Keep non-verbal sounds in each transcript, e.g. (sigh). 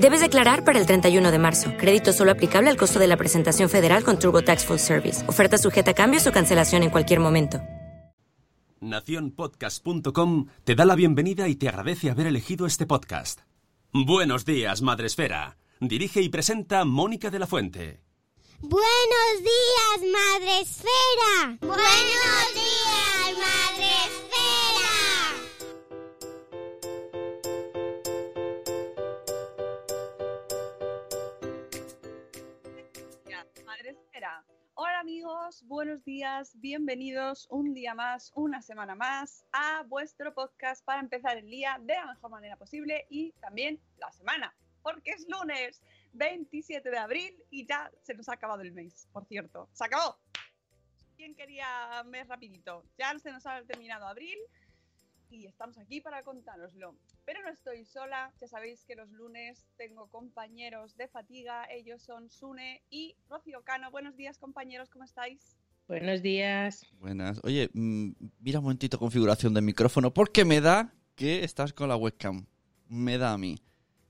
Debes declarar para el 31 de marzo. Crédito solo aplicable al costo de la presentación federal con TurboTax Full Service. Oferta sujeta a cambios o cancelación en cualquier momento. Naciónpodcast.com te da la bienvenida y te agradece haber elegido este podcast. Buenos días, Madresfera. Dirige y presenta Mónica de la Fuente. Buenos días, Madresfera. Buenos días, Madresfera. Hola amigos, buenos días, bienvenidos un día más, una semana más a vuestro podcast para empezar el día de la mejor manera posible y también la semana, porque es lunes 27 de abril y ya se nos ha acabado el mes, por cierto. ¡Se acabó! ¿Quién quería mes rapidito? Ya se nos ha terminado abril y estamos aquí para contároslo. Pero no estoy sola, ya sabéis que los lunes tengo compañeros de fatiga, ellos son Sune y Rocío Cano. Buenos días compañeros, ¿cómo estáis? Buenos días. Buenas. Oye, mm, mira un momentito configuración del micrófono, porque me da que estás con la webcam. Me da a mí.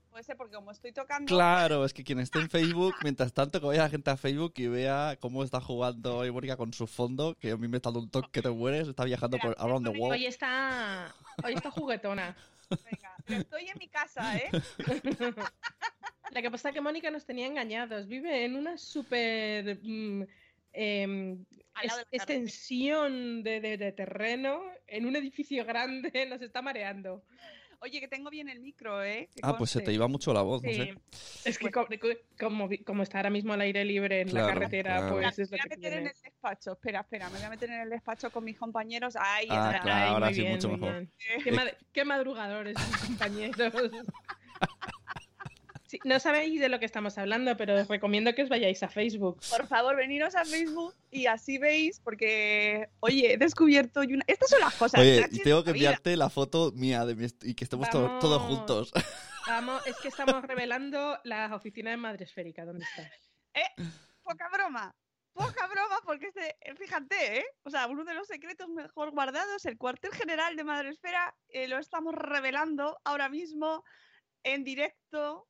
Puede ser porque como estoy tocando... Claro, es que quien esté en Facebook, mientras tanto que vaya la gente a Facebook y vea cómo está jugando hoy Mónica con su fondo, que a mí me está dando un toque que te mueres, está viajando por around the world. Hoy está, hoy está juguetona. Venga, pero estoy en mi casa, ¿eh? (laughs) La que pasa es que Mónica nos tenía engañados. Vive en una súper mm, es- extensión de, de- de terreno, en un edificio grande, nos está mareando. Oye, que tengo bien el micro, ¿eh? Que Ah, pues se te iba mucho la voz, no Sí. sé. Es que co- como, como está ahora mismo al aire libre en Claro, la carretera, claro. Pues me es lo voy a que meter en el despacho. Espera, espera, me voy a meter en el despacho con mis compañeros. Ahí Ah, está. claro. ahora muy sí, bien, mucho muy mejor. bien. Qué, ma- qué madrugadores, mis compañeros. (laughs) Sí, no sabéis de lo que estamos hablando, pero os recomiendo que os vayáis a Facebook. Por favor, veniros a Facebook y así veis, porque, oye, he descubierto y una... Estas son las cosas. Oye, y tengo que enviarte la foto mía de mi y que estemos to- Vamos. todos juntos. (laughs) Vamos, es que estamos revelando la oficina de Madre Esférica. ¿Dónde está? Poca broma. Poca broma, porque este, fíjate, ¿eh? O sea, uno de los secretos mejor guardados, el cuartel general de Madresfera, eh, lo estamos revelando ahora mismo en directo.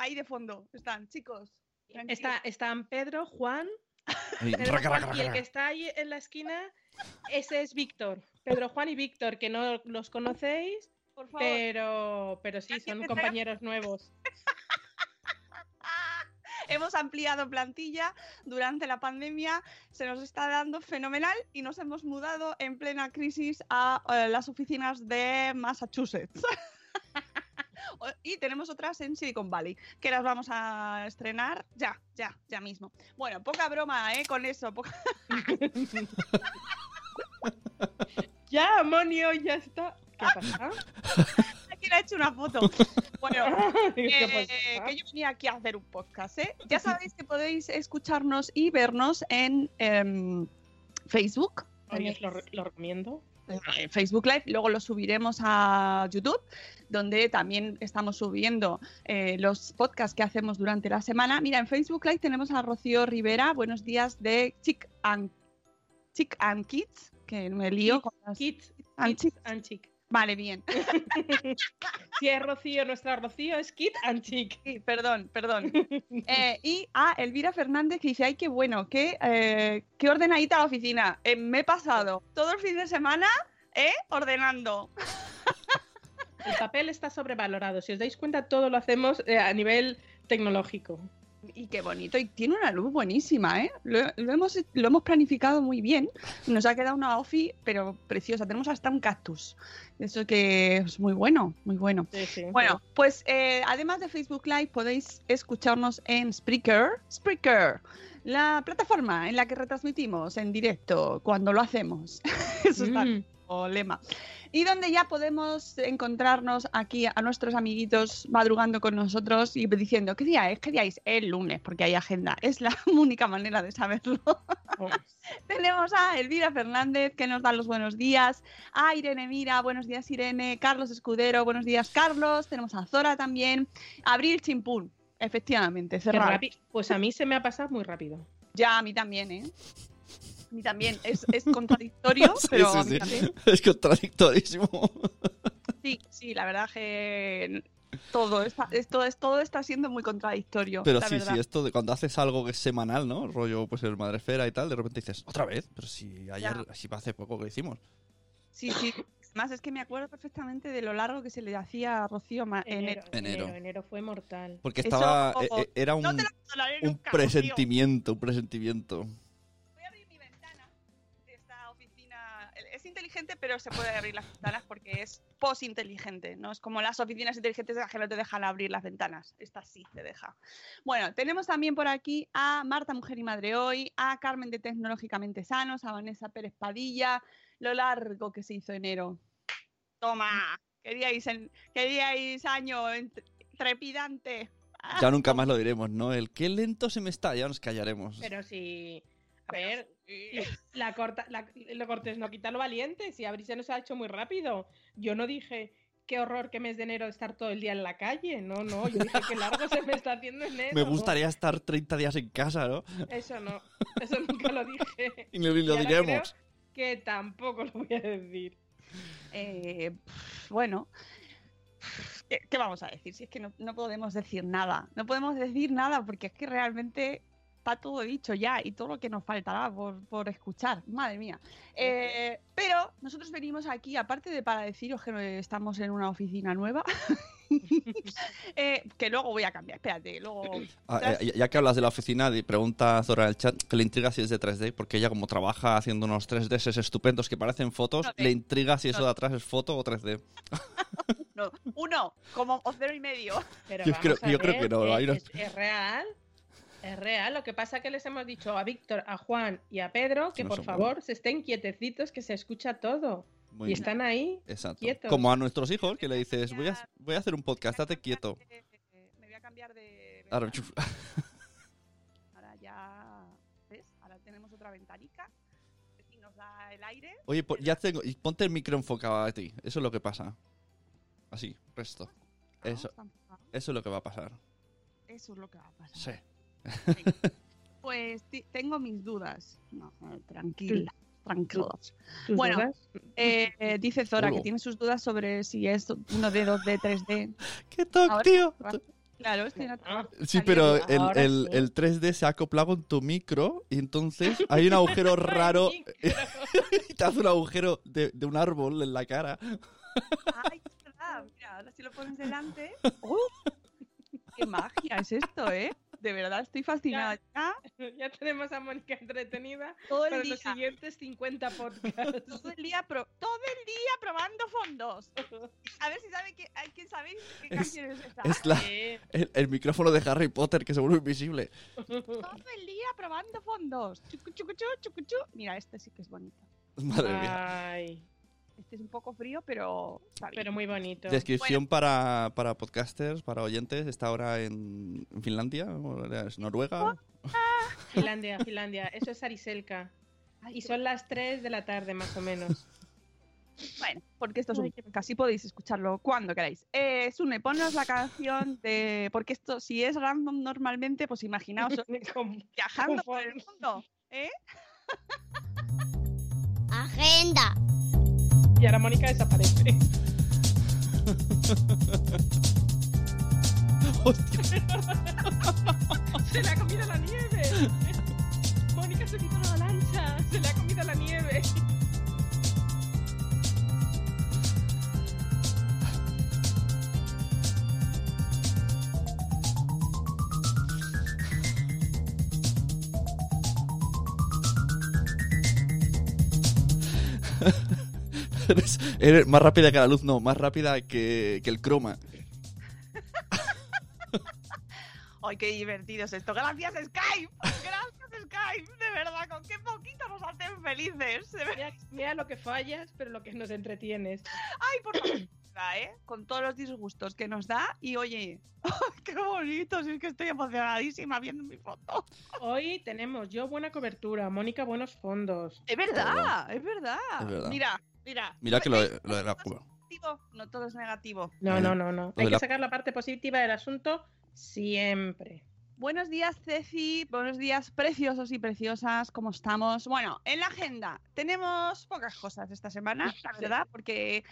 Ahí de fondo están, chicos. tranquilos. Está, están Pedro, Juan, Ay, Pedro, raca, Juan, raca, y el que está ahí en la esquina, ese es Víctor. Pedro, Juan y Víctor, que no los conocéis, Por favor. pero, pero sí, son compañeros nuevos. (laughs) Hemos ampliado plantilla durante la pandemia, se nos está dando fenomenal y nos hemos mudado en plena crisis a eh, las oficinas de Massachusetts. (laughs) Y tenemos otras en Silicon Valley, que las vamos a estrenar ya, ya, ya mismo. Bueno, poca broma, ¿eh? Con eso. poca- (laughs) Ya, amonio, ya está. ¿Qué pasa? ¿Quién ha (laughs) hecho una foto? Bueno, (laughs) ¿Qué Eh, que yo venía aquí a hacer un podcast, ¿eh? Ya sabéis que podéis escucharnos y vernos en em, Facebook. Os lo, re- lo recomiendo. En Facebook Live, luego lo subiremos a YouTube, donde también estamos subiendo eh, los podcasts que hacemos durante la semana. Mira, en Facebook Live tenemos a Rocío Rivera, buenos días de Chick and, Chick and Kids, que me lío con las Kids, and Kids and Chick. Vale, bien. (laughs) Si es Rocío, nuestra Rocío es Kid and Chick. Sí, perdón, perdón. (laughs) Eh, y a Elvira Fernández que dice, ay, qué bueno, qué, eh, qué ordenadita la oficina. Eh, me he pasado todo el fin de semana eh, ordenando. El papel está sobrevalorado. Si os dais cuenta, todo lo hacemos eh, a nivel tecnológico. Y qué bonito. Y tiene una luz buenísima, ¿eh? Lo, lo hemos, lo hemos planificado muy bien. Nos ha quedado una ofi, pero preciosa. Tenemos hasta un cactus. Eso que es muy bueno, muy bueno. Sí, sí. Bueno, pues eh, además de Facebook Live podéis escucharnos en Spreaker. Spreaker, la plataforma en la que retransmitimos en directo cuando lo hacemos. (laughs) Eso está Lema. Y donde ya podemos encontrarnos aquí a nuestros amiguitos madrugando con nosotros y diciendo, ¿qué día es? ¿Qué día es? El lunes, porque hay agenda. Es la (laughs) única manera de saberlo. Oh, (laughs) Tenemos a Elvira Fernández que nos da los buenos días, a Irene Mira, buenos días Irene, Carlos Escudero, buenos días Carlos, tenemos a Zora también, Abril Chimpún, efectivamente, cerrado. Pues a mí se me ha pasado muy rápido. Ya, a mí también, ¿eh? A mí también, es, es contradictorio, (laughs) Sí, pero sí, a mí sí. también. Es contradictorísimo. Sí, sí, la verdad que todo está, esto, es, todo está siendo muy contradictorio. Pero la sí, verdad. sí, esto de cuando haces algo que es semanal, ¿no? Rollo, pues el Madrefera y tal, de repente dices, ¿otra vez? Pero si ayer, Ya. así hace poco que hicimos. Sí, sí. Además, es que me acuerdo perfectamente de lo largo que se le hacía a Rocío Enero, Enero. enero, enero fue mortal. Porque Eso- estaba, e- e- era un, No te la consolaré un nunca, presentimiento, un presentimiento. Inteligente, pero se puede abrir las ventanas porque es post-inteligente. No es como las oficinas inteligentes de las que no te dejan abrir las ventanas. Esta sí te deja. Bueno, tenemos también por aquí a Marta Mujer y Madre Hoy, a Carmen de Tecnológicamente Sanos, a Vanessa Pérez Padilla. Lo largo que se hizo enero. Toma, queríais, en- queríais año ent- trepidante. Ya nunca más lo diremos, ¿no? El qué lento se me está, ya nos callaremos. Pero si. A ver, la corta, la- lo cortés no quita lo valiente. Si Abril se nos ha hecho muy rápido. Yo no dije qué horror que mes de enero estar todo el día en la calle. No, no. Yo dije que largo se me está haciendo enero. Me gustaría estar 30 días en casa, ¿no? Eso no. Eso nunca lo dije. (laughs) Y lo, y lo diremos. creo Que tampoco lo voy a decir. Eh, bueno, ¿qué, qué vamos a decir? Si es que no, no podemos decir nada, no podemos decir nada porque es que realmente está todo dicho ya y todo lo que nos faltará por, por escuchar, madre mía. Eh, pero nosotros venimos aquí, aparte de para deciros que estamos en una oficina nueva, (laughs) eh, que luego voy a cambiar, espérate, luego... Ah, eh, ya que hablas de la oficina, pregunta a Zora en el chat que le intriga si es de 3D, porque ella como trabaja haciendo unos 3Ds estupendos que parecen fotos, No, le intriga si eso de atrás es foto o 3D. (laughs) No, uno, como o cero y medio. Pero Yo creo- yo creo que no, hay unos- es, es real. Es real. Lo que pasa es que les hemos dicho a Víctor, a Juan y a Pedro que No por favor se estén quietecitos, que se escucha todo. Muy y bien. están ahí. Exacto. quietos. Como a nuestros hijos, que le dices, voy a, voy a hacer un podcast, estate quieto. de- Me voy a cambiar de... Ahora. (laughs) Ahora ya, ¿ves? Ahora tenemos otra ventanica y nos da el aire. Oye, po- ya tengo. Y ponte el micro enfocado a ti. Eso es lo que pasa. Así, resto. Eso, Está enfocado. eso es lo que va a pasar. Eso es lo que va a pasar. Sí. (laughs) Pues tengo mis dudas. No, tranquila, tranquilos. ¿Tus Bueno? Eh, eh, dice Zora que tiene sus dudas sobre si es 1D, 2D, 3D. ¡Qué toc, Ahora- tío! Claro, estoy en Ah, Sí, pero el, el- sí. el 3D se ha acoplado con tu micro y entonces hay un agujero (laughs) raro y (laughs) te hace un agujero de, de un árbol en la cara. Ay, es verdad. Mira, ahora si lo pones delante. ¡Uh! ¡Qué magia es esto, eh! De verdad, estoy fascinada. Ya, (laughs) Ya tenemos a Mónica entretenida todo el para día. los siguientes 50 podcasts. Todo el día, pro- todo el día probando fondos. A ver si sabe que, ¿quién sabéis qué Es- canción es esta. Es la, Sí. el, el micrófono de Harry Potter que se vuelve invisible. Todo el día probando fondos. Chucu, chucu, chu, chucu, chu. Mira, este sí que es bonito. Madre mía. Ay, Este es un poco frío, pero está bien. pero muy bonito. Descripción para, para podcasters, para oyentes. Está ahora en, Finlandia, ¿o ¿es Noruega. Finlandia, Finlandia. Eso es Ariselka. Ay, Y son las 3 de la tarde, más o menos. Bueno, porque esto es un así podéis escucharlo cuando queráis. Eh, Sune, ponnos la canción de. Porque esto, si es random normalmente, pues imaginaos (laughs) viajando por el mundo. ¿eh? Agenda. Y ahora Mónica desaparece. Hostia, ¡Se le ha comido la nieve! Mónica se quitó la lancha. Se le ha comido la nieve. Eres, eres más rápida que la luz, no, más rápida que, que el croma. (laughs) ¡Ay, qué divertido es esto! ¡Gracias, Skype! ¡Gracias, Skype! De verdad, con qué poquito nos hacen felices. Mira, mira lo que fallas, pero lo que nos entretienes. (gasps) ¡Ay, por favor! ¿eh? Con todos los disgustos que nos da. Y oye, (laughs) ¡ay, qué bonito! Si es que estoy emocionadísima viendo mi foto. Hoy tenemos yo buena cobertura, Mónica buenos fondos. Es verdad, es verdad. Es verdad. Mira, mira. Mira que lo, ¿Veis? lo de la... Negativo, No todo es negativo. No, no, no, no. Hay de que sacar la parte positiva del asunto siempre. Buenos días, Ceci. Buenos días, preciosos y preciosas. ¿Cómo estamos? Bueno, en la agenda tenemos pocas cosas esta semana, la (laughs) verdad, porque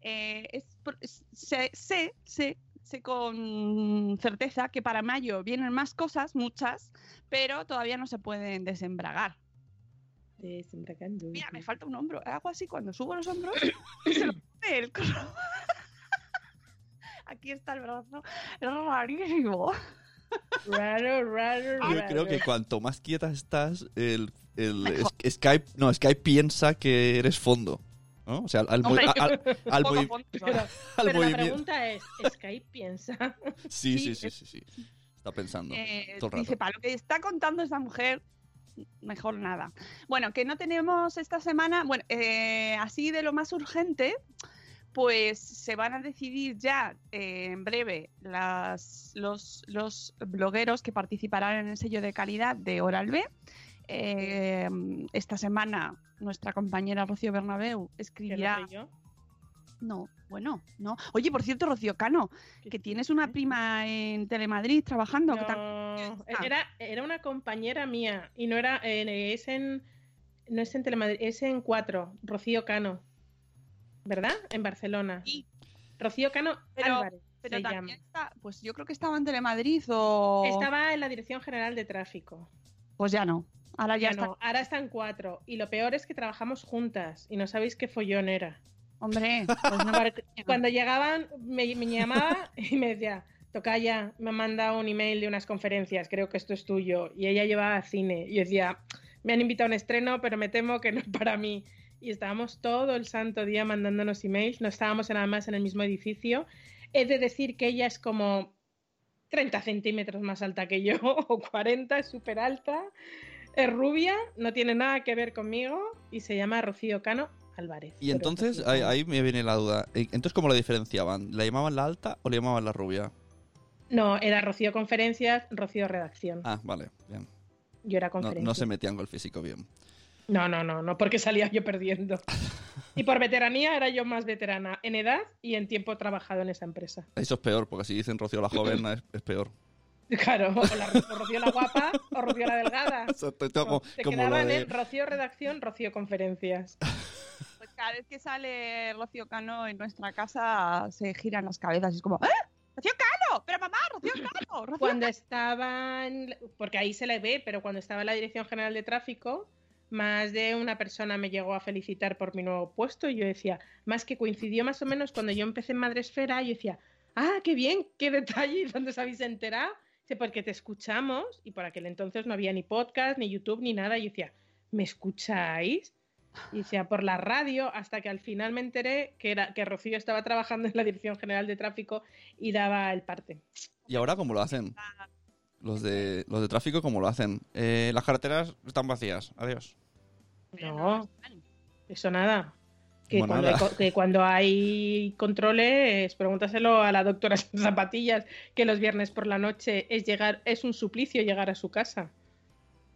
eh, es por- es- sé, sé, sé, sé con certeza que para mayo vienen más cosas, muchas, pero todavía no se pueden desembragar. Mira, me falta un hombro. Hago así cuando subo los hombros (coughs) y se lo pone el coso. (laughs) Aquí está el brazo. Es rarísimo. Raro, raro, Yo raro. creo que cuanto más quieta estás, el, el Skype, no, Skype piensa que eres fondo. ¿no? O sea, al, Hombre, al- al Poco movi- fondo, Pero, (laughs) al pero la pregunta es, ¿Skype piensa? Sí, Sí, sí, sí, sí, sí. Está pensando Eh, todo el dice, para lo que está contando esta mujer, mejor nada. Bueno, que no tenemos esta semana, bueno, eh, así de lo más urgente, pues se van a decidir ya eh, en breve las, los, los blogueros que participarán en el sello de calidad de Oral B. Eh, esta semana nuestra compañera Rocío Bernabeu escribirá... No, bueno, no. Oye, por cierto, Rocío Cano, que tienes una prima en Telemadrid trabajando. que No, Ah. era, era una compañera mía y no era eh, es en no es en Telemadrid, es en 4, Rocío Cano. ¿Verdad? En Barcelona. Sí. Rocío Cano Pero- Álvarez Pero se también llama. está, pues yo creo que estaba en Telemadrid o... Estaba en la Dirección General de Tráfico. Pues ya no. Ahora ya, Ya está. no, ahora está en 4 y lo peor es que trabajamos juntas y no sabéis qué follón era. Hombre, pues no. Cuando llegaban, me, me llamaba (laughs) y me decía, Tocaya, me ha mandado un email de unas conferencias, creo que esto es tuyo. Y ella llevaba cine. Y decía, me han invitado a un estreno, pero me temo que no es para mí. Y estábamos todo el santo día mandándonos emails, no estábamos nada más en el mismo edificio. He de decir que ella es como 30 centímetros más alta que yo, (laughs) o 40, es súper alta. Es rubia, no tiene nada que ver conmigo y se llama Rocío Cano Álvarez. Y entonces, ahí, ahí me viene la duda. Eh, Entonces, ¿cómo la diferenciaban? ¿La llamaban la alta o le llamaban la rubia? No, era Rocío Conferencias, Rocío Redacción. Ah, vale, bien. Yo era No, conferencia. no se metían con el físico bien. no, no, no, no, porque salía yo perdiendo. (laughs) Y por veteranía era yo más veterana en edad y en tiempo trabajado en esa empresa. Eso es peor, porque si dicen Rocío la joven es, es peor. (laughs) Claro, o, la, o Rocío la guapa o Rocío la delgada. Como, se como quedaban de- en Rocío Redacción, Rocío Conferencias. Pues cada vez que sale Rocío Cano en nuestra casa se giran las cabezas y es como ¡Eh! ¡Rocío Cano! ¡Pero mamá, Rocío Cano! Rocío Cuando estaban, porque ahí se le ve, pero cuando estaba en la Dirección General de Tráfico, más de una persona me llegó a felicitar por mi nuevo puesto y yo decía, más que coincidió más o menos cuando yo empecé en Madresfera, yo decía, ah, qué bien, qué detalle, ¿dónde os habéis enterado? Dice, porque te escuchamos y por aquel entonces no había ni podcast, ni YouTube, ni nada. Y yo decía, ¿me escucháis? Y decía, por la radio, hasta que al final me enteré que, era, que Rocío estaba trabajando en la Dirección General de Tráfico y daba el parte. ¿Y ahora cómo lo hacen? Los de, los de tráfico, ¿cómo lo hacen? Eh, las carreteras están vacías. Adiós. No, eso nada. Que, cuando. Hay, co- que cuando hay controles, pregúntaselo a la doctora sin (laughs) zapatillas, que los viernes por la noche es llegar, es un suplicio llegar a su casa.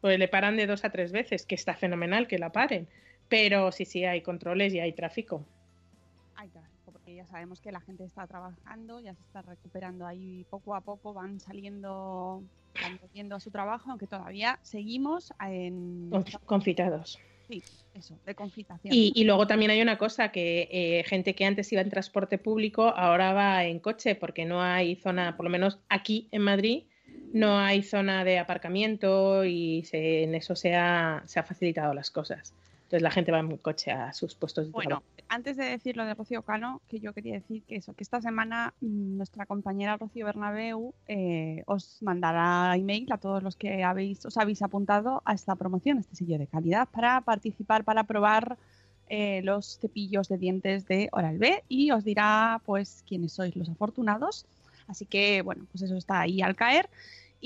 Pues le paran de dos a tres veces, que está fenomenal que la paren. Pero sí, sí, hay controles y hay tráfico. Ay, tráfico, porque ya sabemos que la gente está trabajando, ya se está recuperando ahí poco a poco, van saliendo, van volviendo a su trabajo, aunque todavía seguimos en Confitados. De confitación. Y, y luego también hay una cosa, que eh, gente que antes iba en transporte público ahora va en coche porque no hay zona, por lo menos aquí en Madrid, no hay zona de aparcamiento y se- en eso se ha, se ha facilitado las cosas. Entonces la gente va en coche a sus puestos de Bueno, trabajo. antes de decir lo de Rocío Cano, que yo quería decir que eso, que esta semana mm, nuestra compañera Rocío Bernabeu eh, os mandará email a todos los que habéis, os habéis apuntado a esta promoción, a este sello de calidad, para participar, para probar eh, los cepillos de dientes de Oral-B y os dirá pues quiénes sois los afortunados. Así que bueno, pues eso está ahí al caer.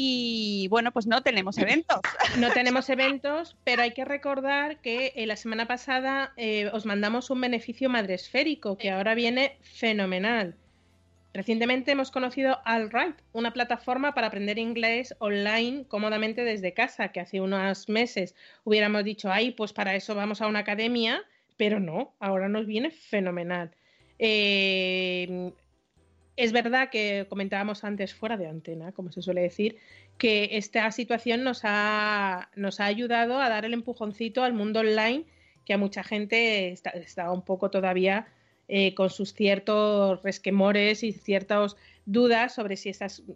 Y bueno, pues no tenemos eventos. (laughs) No tenemos eventos, pero hay que recordar que eh, la semana pasada eh, os mandamos un beneficio madresférico que ahora viene fenomenal. Recientemente hemos conocido Alright, una plataforma para aprender inglés online cómodamente desde casa, que hace unos meses hubiéramos dicho, ay, pues para eso vamos a una academia, pero no, ahora nos viene fenomenal. Eh, es verdad que comentábamos antes fuera de antena, como se suele decir, que esta situación nos ha, nos ha ayudado a dar el empujoncito al mundo online, que a mucha gente está, un poco todavía eh, con sus ciertos resquemores y ciertas dudas sobre si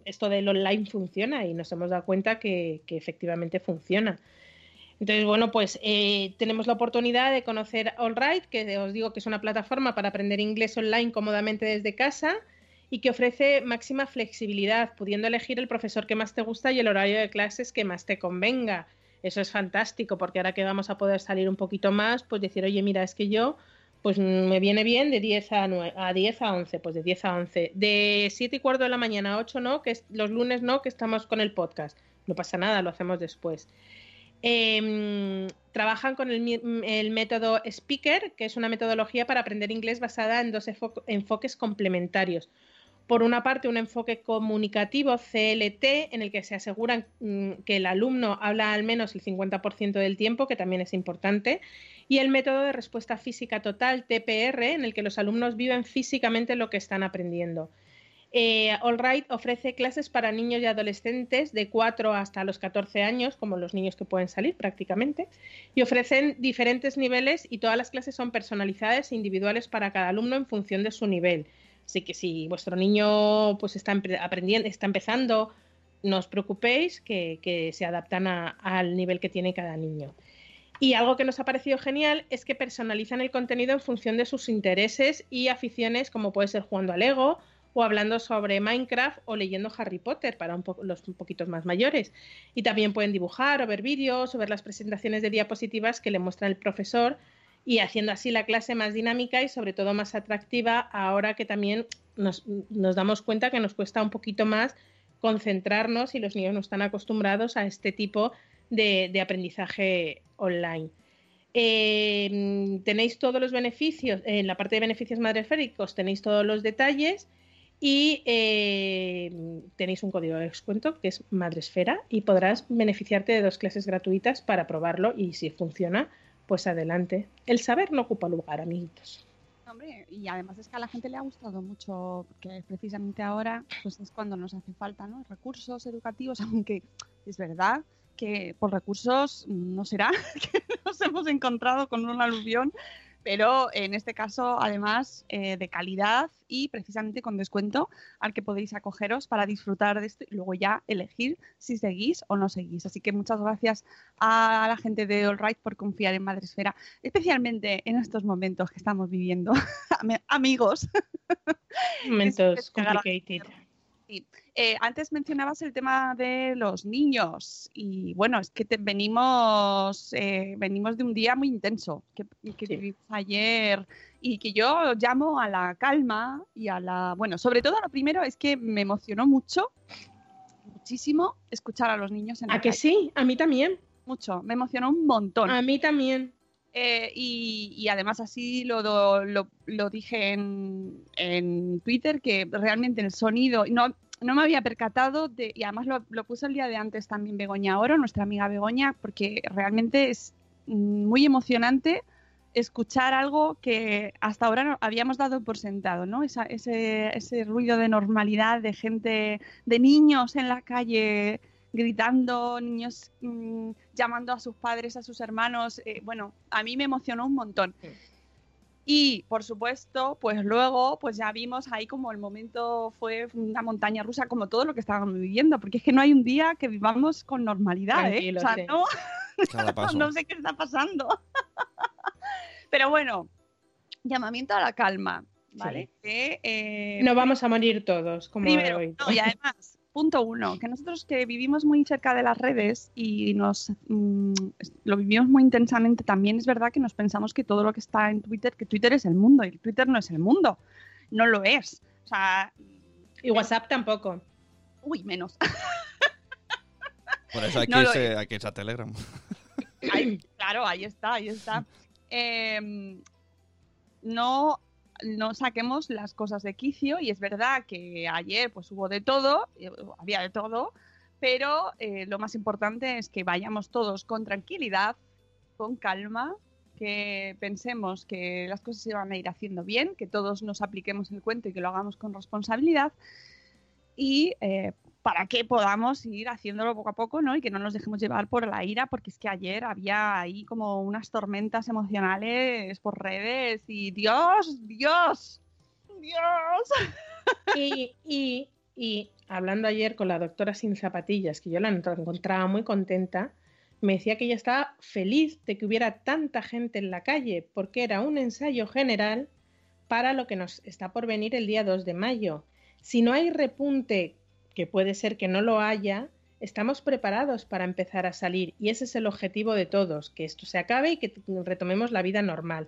esto del online funciona y nos hemos dado cuenta que, que efectivamente funciona. Entonces, bueno, pues eh, tenemos la oportunidad de conocer AllRight, que os digo que es una plataforma para aprender inglés online cómodamente desde casa y que ofrece máxima flexibilidad, pudiendo elegir el profesor que más te gusta y el horario de clases que más te convenga. Eso es fantástico, porque ahora que vamos a poder salir un poquito más, pues decir, oye, mira, es que yo pues me viene bien de 10 a, 9, a 10 a 11, pues de 10 a 11. De 7 y cuarto de la mañana a 8 no, que es, los lunes no, que estamos con el podcast. No pasa nada, lo hacemos después. Eh, trabajan con el, el, método Speaker, que es una metodología para aprender inglés basada en dos enfoques complementarios. Por una parte, un enfoque comunicativo CLT, en el que se aseguran mm, que el alumno habla al menos el 50% del tiempo, que también es importante, y el método de respuesta física total, TPR, en el que los alumnos viven físicamente lo que están aprendiendo. Eh, Allright ofrece clases para niños y adolescentes de 4 hasta los 14 años, como los niños que pueden salir prácticamente, y ofrecen diferentes niveles y todas las clases son personalizadas e individuales para cada alumno en función de su nivel. Así que si vuestro niño pues está aprendiendo, está empezando, no os preocupéis que, que se adaptan a, al nivel que tiene cada niño. Y algo que nos ha parecido genial es que personalizan el contenido en función de sus intereses y aficiones, como puede ser jugando al Lego o hablando sobre Minecraft o leyendo Harry Potter para un los poquitos más mayores. Y también pueden dibujar o ver vídeos o ver las presentaciones de diapositivas que le muestra el profesor y haciendo así la clase más dinámica y sobre todo más atractiva ahora que también nos, damos cuenta que nos cuesta un poquito más concentrarnos y los niños no están acostumbrados a este tipo de, aprendizaje online. Eh, tenéis todos los beneficios, en la parte de beneficios madreféricos tenéis todos los detalles y eh, tenéis un código de descuento que es Madresfera y podrás beneficiarte de dos clases gratuitas para probarlo y si funciona, pues adelante. El saber no ocupa lugar, amiguitos. Hombre, y además es que a la gente le ha gustado mucho, porque precisamente ahora pues es cuando nos hace falta ¿no? recursos educativos, (laughs) aunque es verdad que por recursos no será (laughs) que nos hemos encontrado con un aluvión, pero en este caso además eh, de calidad y precisamente con descuento al que podéis acogeros para disfrutar de esto y luego ya elegir si seguís o no seguís. Así que muchas gracias a la gente de All Right por confiar en Madresfera, especialmente en estos momentos que estamos viviendo, (laughs) amigos. (laughs) Momentos complicated. Sí. Eh, antes mencionabas el tema de los niños y bueno, es que te, venimos, eh, venimos de un día muy intenso que, que sí. vivimos ayer y que yo llamo a la calma y a la, bueno, sobre todo lo primero es que me emocionó mucho, muchísimo escuchar a los niños en ¿A que calle. sí? A mí también. Mucho, me emocionó un montón. A mí también. Eh, y, además así lo, lo, dije en, en, Twitter, que realmente el sonido, no, no me había percatado, de, y además lo, lo puso el día de antes también Begoña Oro, nuestra amiga Begoña, porque realmente es muy emocionante escuchar algo que hasta ahora habíamos dado por sentado, ¿no? Esa, ese, ese ruido de normalidad, de gente, de niños en la calle gritando, niños mmm, llamando a sus padres, a sus hermanos. Eh, bueno, a mí me emocionó un montón. Sí. Y por supuesto, pues luego, pues ya vimos ahí como el momento fue una montaña rusa, como todo lo que estábamos viviendo, porque es que no hay un día que vivamos con normalidad, Tranquilo, ¿eh? O sea, sí. no, (laughs) no sé qué está pasando. (laughs) Pero bueno, llamamiento a la calma, ¿vale? Sí. Que, eh, no vamos a morir todos, como primero, hoy. No, y además, punto uno, que nosotros que vivimos muy cerca de las redes y nos mm, lo vivimos muy intensamente, también es verdad que nos pensamos que todo lo que está en Twitter, que Twitter es el mundo, y Twitter no es el mundo, no lo es. O sea, y WhatsApp tampoco. Uy, menos. Por eso hay, (laughs) que, irse, hay que irse a Telegram. claro, ahí está, ahí está. (laughs) Em, no, no saquemos las cosas de quicio y es verdad que ayer pues hubo de todo, eh, había de todo, pero eh, lo más importante es que vayamos todos con tranquilidad, con calma, que pensemos que las cosas se van a ir haciendo bien, que todos nos apliquemos el cuento y que lo hagamos con responsabilidad y eh, para que podamos ir haciéndolo poco a poco, ¿no? Y que no nos dejemos llevar por la ira, porque es que ayer había ahí como unas tormentas emocionales por redes y Dios, Dios, Dios. Y, y, hablando ayer con la doctora sin zapatillas, que yo la encontraba muy contenta, me decía que ella estaba feliz de que hubiera tanta gente en la calle, porque era un ensayo general para lo que nos está por venir el día 2 de mayo. Si no hay repunte que puede ser que no lo haya, estamos preparados para empezar a salir y ese es el objetivo de todos, que esto se acabe y que retomemos la vida normal.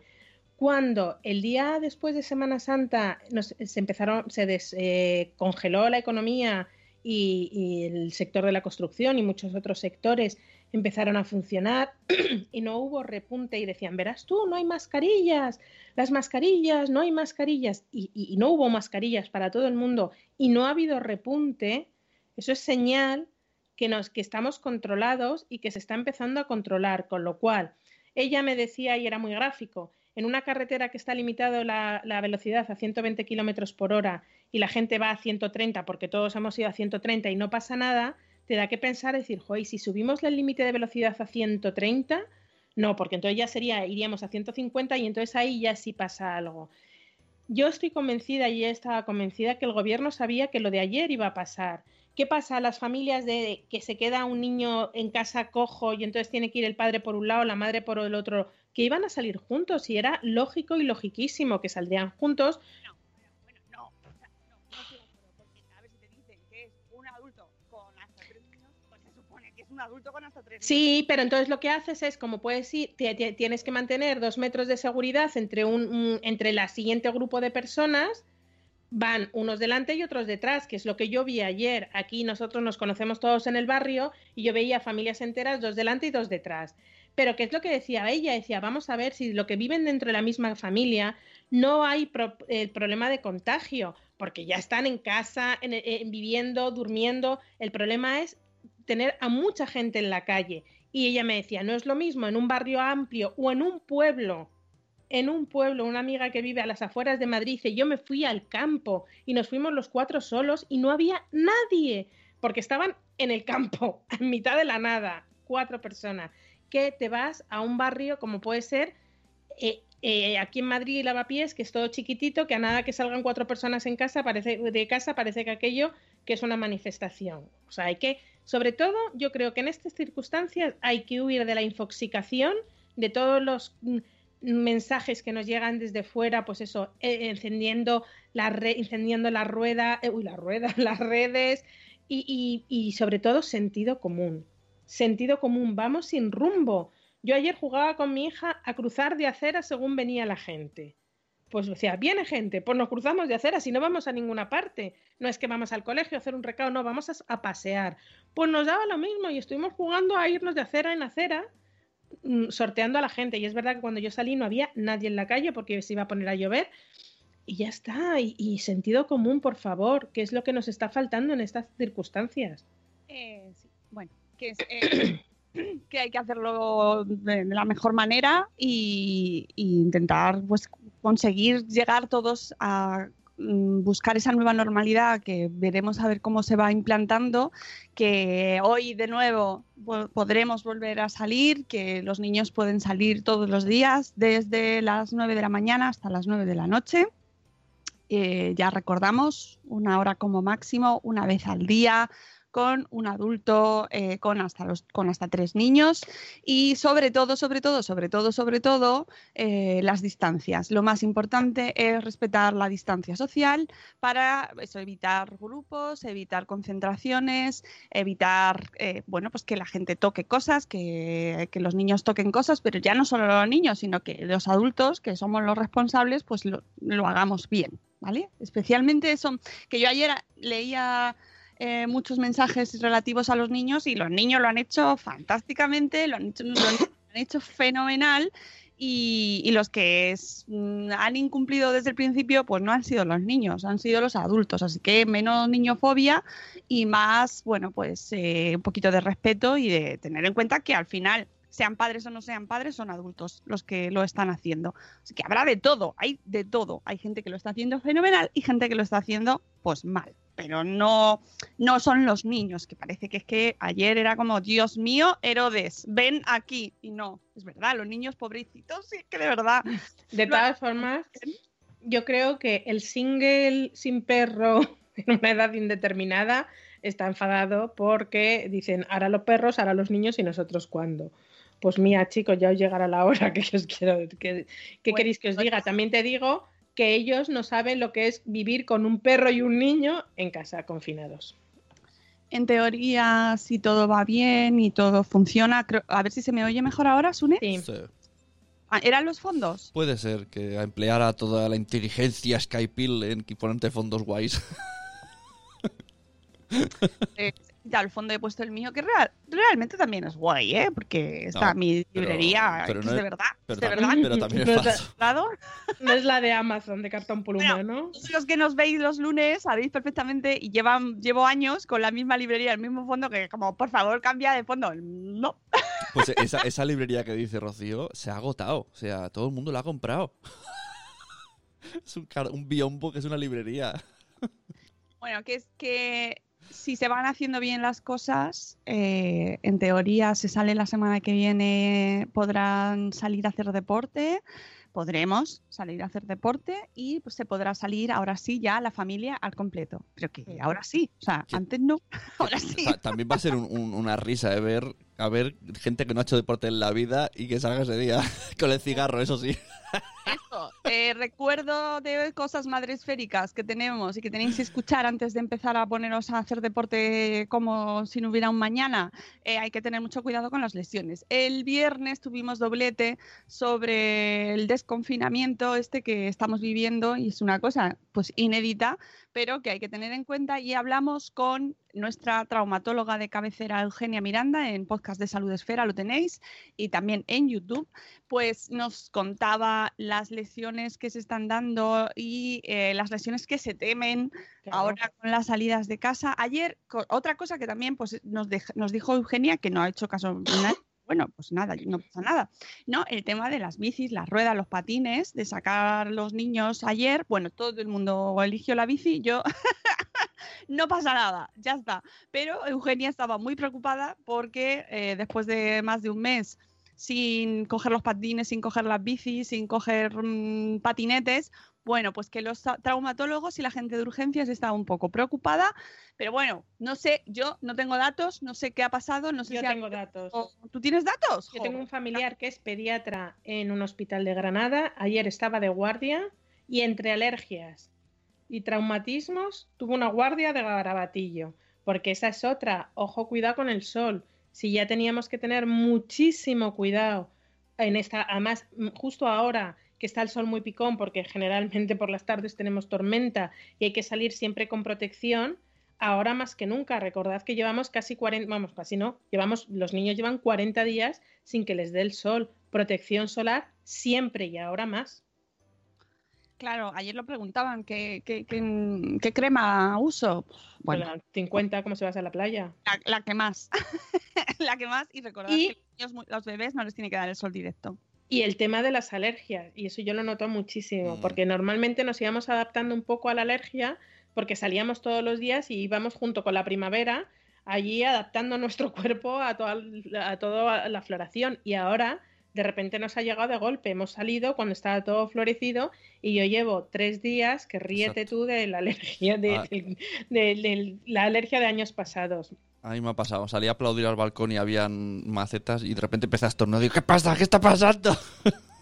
Cuando el día después de Semana Santa se empezaron, se descongeló eh, la economía y, el sector de la construcción y muchos otros sectores empezaron a funcionar (clears throat) y no hubo repunte y decían, verás tú, no hay mascarillas, las mascarillas, no hay mascarillas y, no hubo mascarillas para todo el mundo y no ha habido repunte, eso es señal que, nos, que estamos controlados y que se está empezando a controlar, con lo cual ella me decía, y era muy gráfico, en una carretera que está limitado la, la velocidad a 120 kilómetros por hora y la gente va a 130 porque todos hemos ido a 130 y no pasa nada, te da que pensar, decir, joder, si subimos el límite de velocidad a 130, no, porque entonces ya sería, iríamos a 150 y entonces ahí ya sí pasa algo. Yo estoy convencida y estaba convencida que el gobierno sabía que lo de ayer iba a pasar. ¿Qué pasa a las familias de que se queda un niño en casa cojo y entonces tiene que ir el padre por un lado, la madre por el otro? Que iban a salir juntos y era lógico y logiquísimo que saldrían juntos adulto con hasta tres Sí, pero entonces lo que haces es, como puedes ir, tienes que mantener dos metros de seguridad entre, un, entre la siguiente grupo de personas, van unos delante y otros detrás, que es lo que yo vi ayer. Aquí nosotros nos conocemos todos en el barrio y yo veía familias enteras, dos delante y dos detrás. Pero ¿qué es lo que decía ella? Decía, vamos a ver si lo que viven dentro de la misma familia no hay el problema de contagio, porque ya están en casa, viviendo, durmiendo. El problema es tener a mucha gente en la calle. Y ella me decía, no es lo mismo en un barrio amplio o en un pueblo. En un pueblo, una amiga que vive a las afueras de Madrid dice, yo me fui al campo y nos fuimos los cuatro solos y no había nadie, porque estaban en el campo, (laughs) en mitad de la nada, cuatro personas. Que te vas a un barrio como puede ser eh, eh, aquí en Madrid Lavapiés, que es todo chiquitito, que a nada que salgan cuatro personas en casa, parece, de casa, parece que aquello que es una manifestación. O sea, hay que sobre todo, yo creo que en estas circunstancias hay que huir de la infoxicación, de todos los mm, mensajes que nos llegan desde fuera, pues eso, eh, encendiendo la encendiendo la rueda, eh, uy, la rueda, (laughs) las redes y, y, sobre todo sentido común. Sentido común, vamos sin rumbo. Yo ayer jugaba con mi hija a cruzar de acera según venía la gente pues decía, viene gente, pues nos cruzamos de acera, si no vamos a ninguna parte. No es que vamos al colegio a hacer un recado, no, vamos a, pasear. Pues nos daba lo mismo y estuvimos jugando a irnos de acera en acera, mm, sorteando a la gente. Y es verdad que cuando yo salí no había nadie en la calle porque se iba a poner a llover. Y ya está. Y, sentido común, por favor, ¿qué es lo que nos está faltando en estas circunstancias? Eh, bueno, que es... Eh, (coughs) que hay que hacerlo de, la mejor manera y, intentar pues conseguir llegar todos a mm, buscar esa nueva normalidad que veremos a ver cómo se va implantando, que hoy de nuevo podremos volver a salir, que los niños pueden salir todos los días desde las 9 de la mañana hasta las 9 de la noche. Eh, ya recordamos, una hora como máximo, una vez al día, con un adulto, eh, con, hasta con hasta tres niños y sobre todo, sobre todo, sobre todo, sobre todo, eh, las distancias. Lo más importante es respetar la distancia social para eso, evitar grupos, evitar concentraciones, evitar, eh, bueno, pues que la gente toque cosas, que, que los niños toquen cosas, pero ya no solo los niños, sino que los adultos, que somos los responsables, pues lo, lo hagamos bien, ¿vale? Especialmente eso, que yo ayer leía eh, muchos mensajes relativos a los niños y los niños lo han hecho fantásticamente, lo han hecho, lo han (coughs) hecho fenomenal y, los que mm, han incumplido desde el principio pues no han sido los niños, han sido los adultos, así que menos niñofobia y más, bueno, pues eh, un poquito de respeto y de tener en cuenta que al final sean padres o no sean padres, son adultos los que lo están haciendo. Así que habrá de todo, hay de todo. Hay gente que lo está haciendo fenomenal y gente que lo está haciendo pues mal. Pero no, no son los niños, que parece que es que ayer era como, Dios mío, Herodes, ven aquí. Y no, es verdad, los niños pobrecitos, sí que de verdad. De todas formas, yo creo que el single sin perro (laughs) en una edad indeterminada está enfadado porque dicen, ahora los perros, ahora los niños y nosotros cuándo pues mía, chicos, ya os llegará la hora (laughs) que os quiero, que, ¿qué Bueno, queréis que os pues- diga? También te digo que ellos no saben lo que es vivir con un perro y un niño en casa, confinados. En teoría, si todo va bien y todo funciona, creo- a ver si se me oye mejor ahora, Sune. Sí. Sí. Ah, ¿Eran los fondos? Puede ser que empleara toda la inteligencia Skype en que ponerte fondos guays. (laughs) Eh, ya al fondo he puesto el mío, que real- realmente también es guay, ¿eh? Porque está No, mi pero- librería, pero que no es de es- verdad, Pero, es de también, verdad. pero también (laughs) es Pero- falso. (laughs) No es la de Amazon de cartón pluma, Bueno, ¿no? Todos los que nos veis los lunes sabéis perfectamente y llevan, llevo años con la misma librería, el mismo fondo, que como, por favor, cambia de fondo. No. (laughs) Pues esa, esa librería que dice Rocío se ha agotado. O sea, todo el mundo la ha comprado. Es un, un biombo que es una librería. Bueno, que es que si se van haciendo bien las cosas, eh, en teoría se sale la semana que viene, podrán salir a hacer deporte, podremos salir a hacer deporte y pues, se podrá salir ahora sí ya la familia al completo. Pero que ahora sí, o sea, antes no, (laughs) ahora sí. Ta- También va a ser un- un- una risa de ver a ver gente que no ha hecho deporte en la vida y que salga ese día (laughs) con el cigarro, eso sí. Eh, recuerdo de cosas madresféricas que tenemos y que tenéis que escuchar antes de empezar a poneros a hacer deporte como si no hubiera un mañana. Eh, hay que tener mucho cuidado con las lesiones. El viernes tuvimos doblete sobre el desconfinamiento este que estamos viviendo y es una cosa pues inédita, pero que hay que tener en cuenta y hablamos con nuestra traumatóloga de cabecera Eugenia Miranda en podcast de Salud Esfera, lo tenéis, y también en YouTube pues nos contaba las lesiones que se están dando y eh, las lesiones que se temen Claro. ahora con las salidas de casa. Ayer, otra cosa que también pues, nos, nos dijo Eugenia, que no ha hecho caso nadie, bueno, pues nada, no pasa nada. No, el tema de las bicis, las ruedas, los patines, de sacar los niños ayer, bueno, todo el mundo eligió la bici, yo (laughs) no pasa nada, ya está. Pero Eugenia estaba muy preocupada porque eh, después de más de un mes sin coger los patines, sin coger las bicis, sin coger mm, patinetes, bueno, pues que los tra- traumatólogos y la gente de urgencias estaba un poco preocupada, pero bueno, no sé, yo no tengo datos, no sé qué ha pasado, no sé Yo si tengo datos. o- ¿Tú tienes datos? Yo tengo un familiar que es pediatra en un hospital de Granada. Ayer estaba de guardia y entre alergias y traumatismos tuvo una guardia de garabatillo. Porque esa es otra. Ojo, cuidado con el sol. Si ya teníamos que tener muchísimo cuidado en esta, además, justo ahora que está el sol muy picón, porque generalmente por las tardes tenemos tormenta y hay que salir siempre con protección, ahora más que nunca. Recordad que llevamos casi 40, vamos, casi no, llevamos, los niños llevan 40 días sin que les dé el sol. Protección solar siempre y ahora más. Claro, ayer lo preguntaban, ¿qué, qué, qué- qué crema uso? Bueno, Bueno, 50, ¿cómo se va a la playa? la, la que más. (laughs) la que más y recordad Y- que los, niños los bebés no les tiene que dar el sol directo. Y el tema de las alergias, y eso yo lo noto muchísimo, Mm. porque normalmente nos íbamos adaptando un poco a la alergia, porque salíamos todos los días y íbamos junto con la primavera allí adaptando (laughs) nuestro cuerpo a toda, a toda la floración. Y ahora de repente nos ha llegado de golpe. Hemos salido cuando estaba todo florecido y yo llevo tres días que ríete tú de la (laughs) alergia de, Ah. de- de- de la alergia de años pasados. A mí me ha pasado. Salí a aplaudir al balcón y habían macetas y de repente empecé a estornudar. Digo, ¿qué pasa? ¿Qué está pasando? (laughs)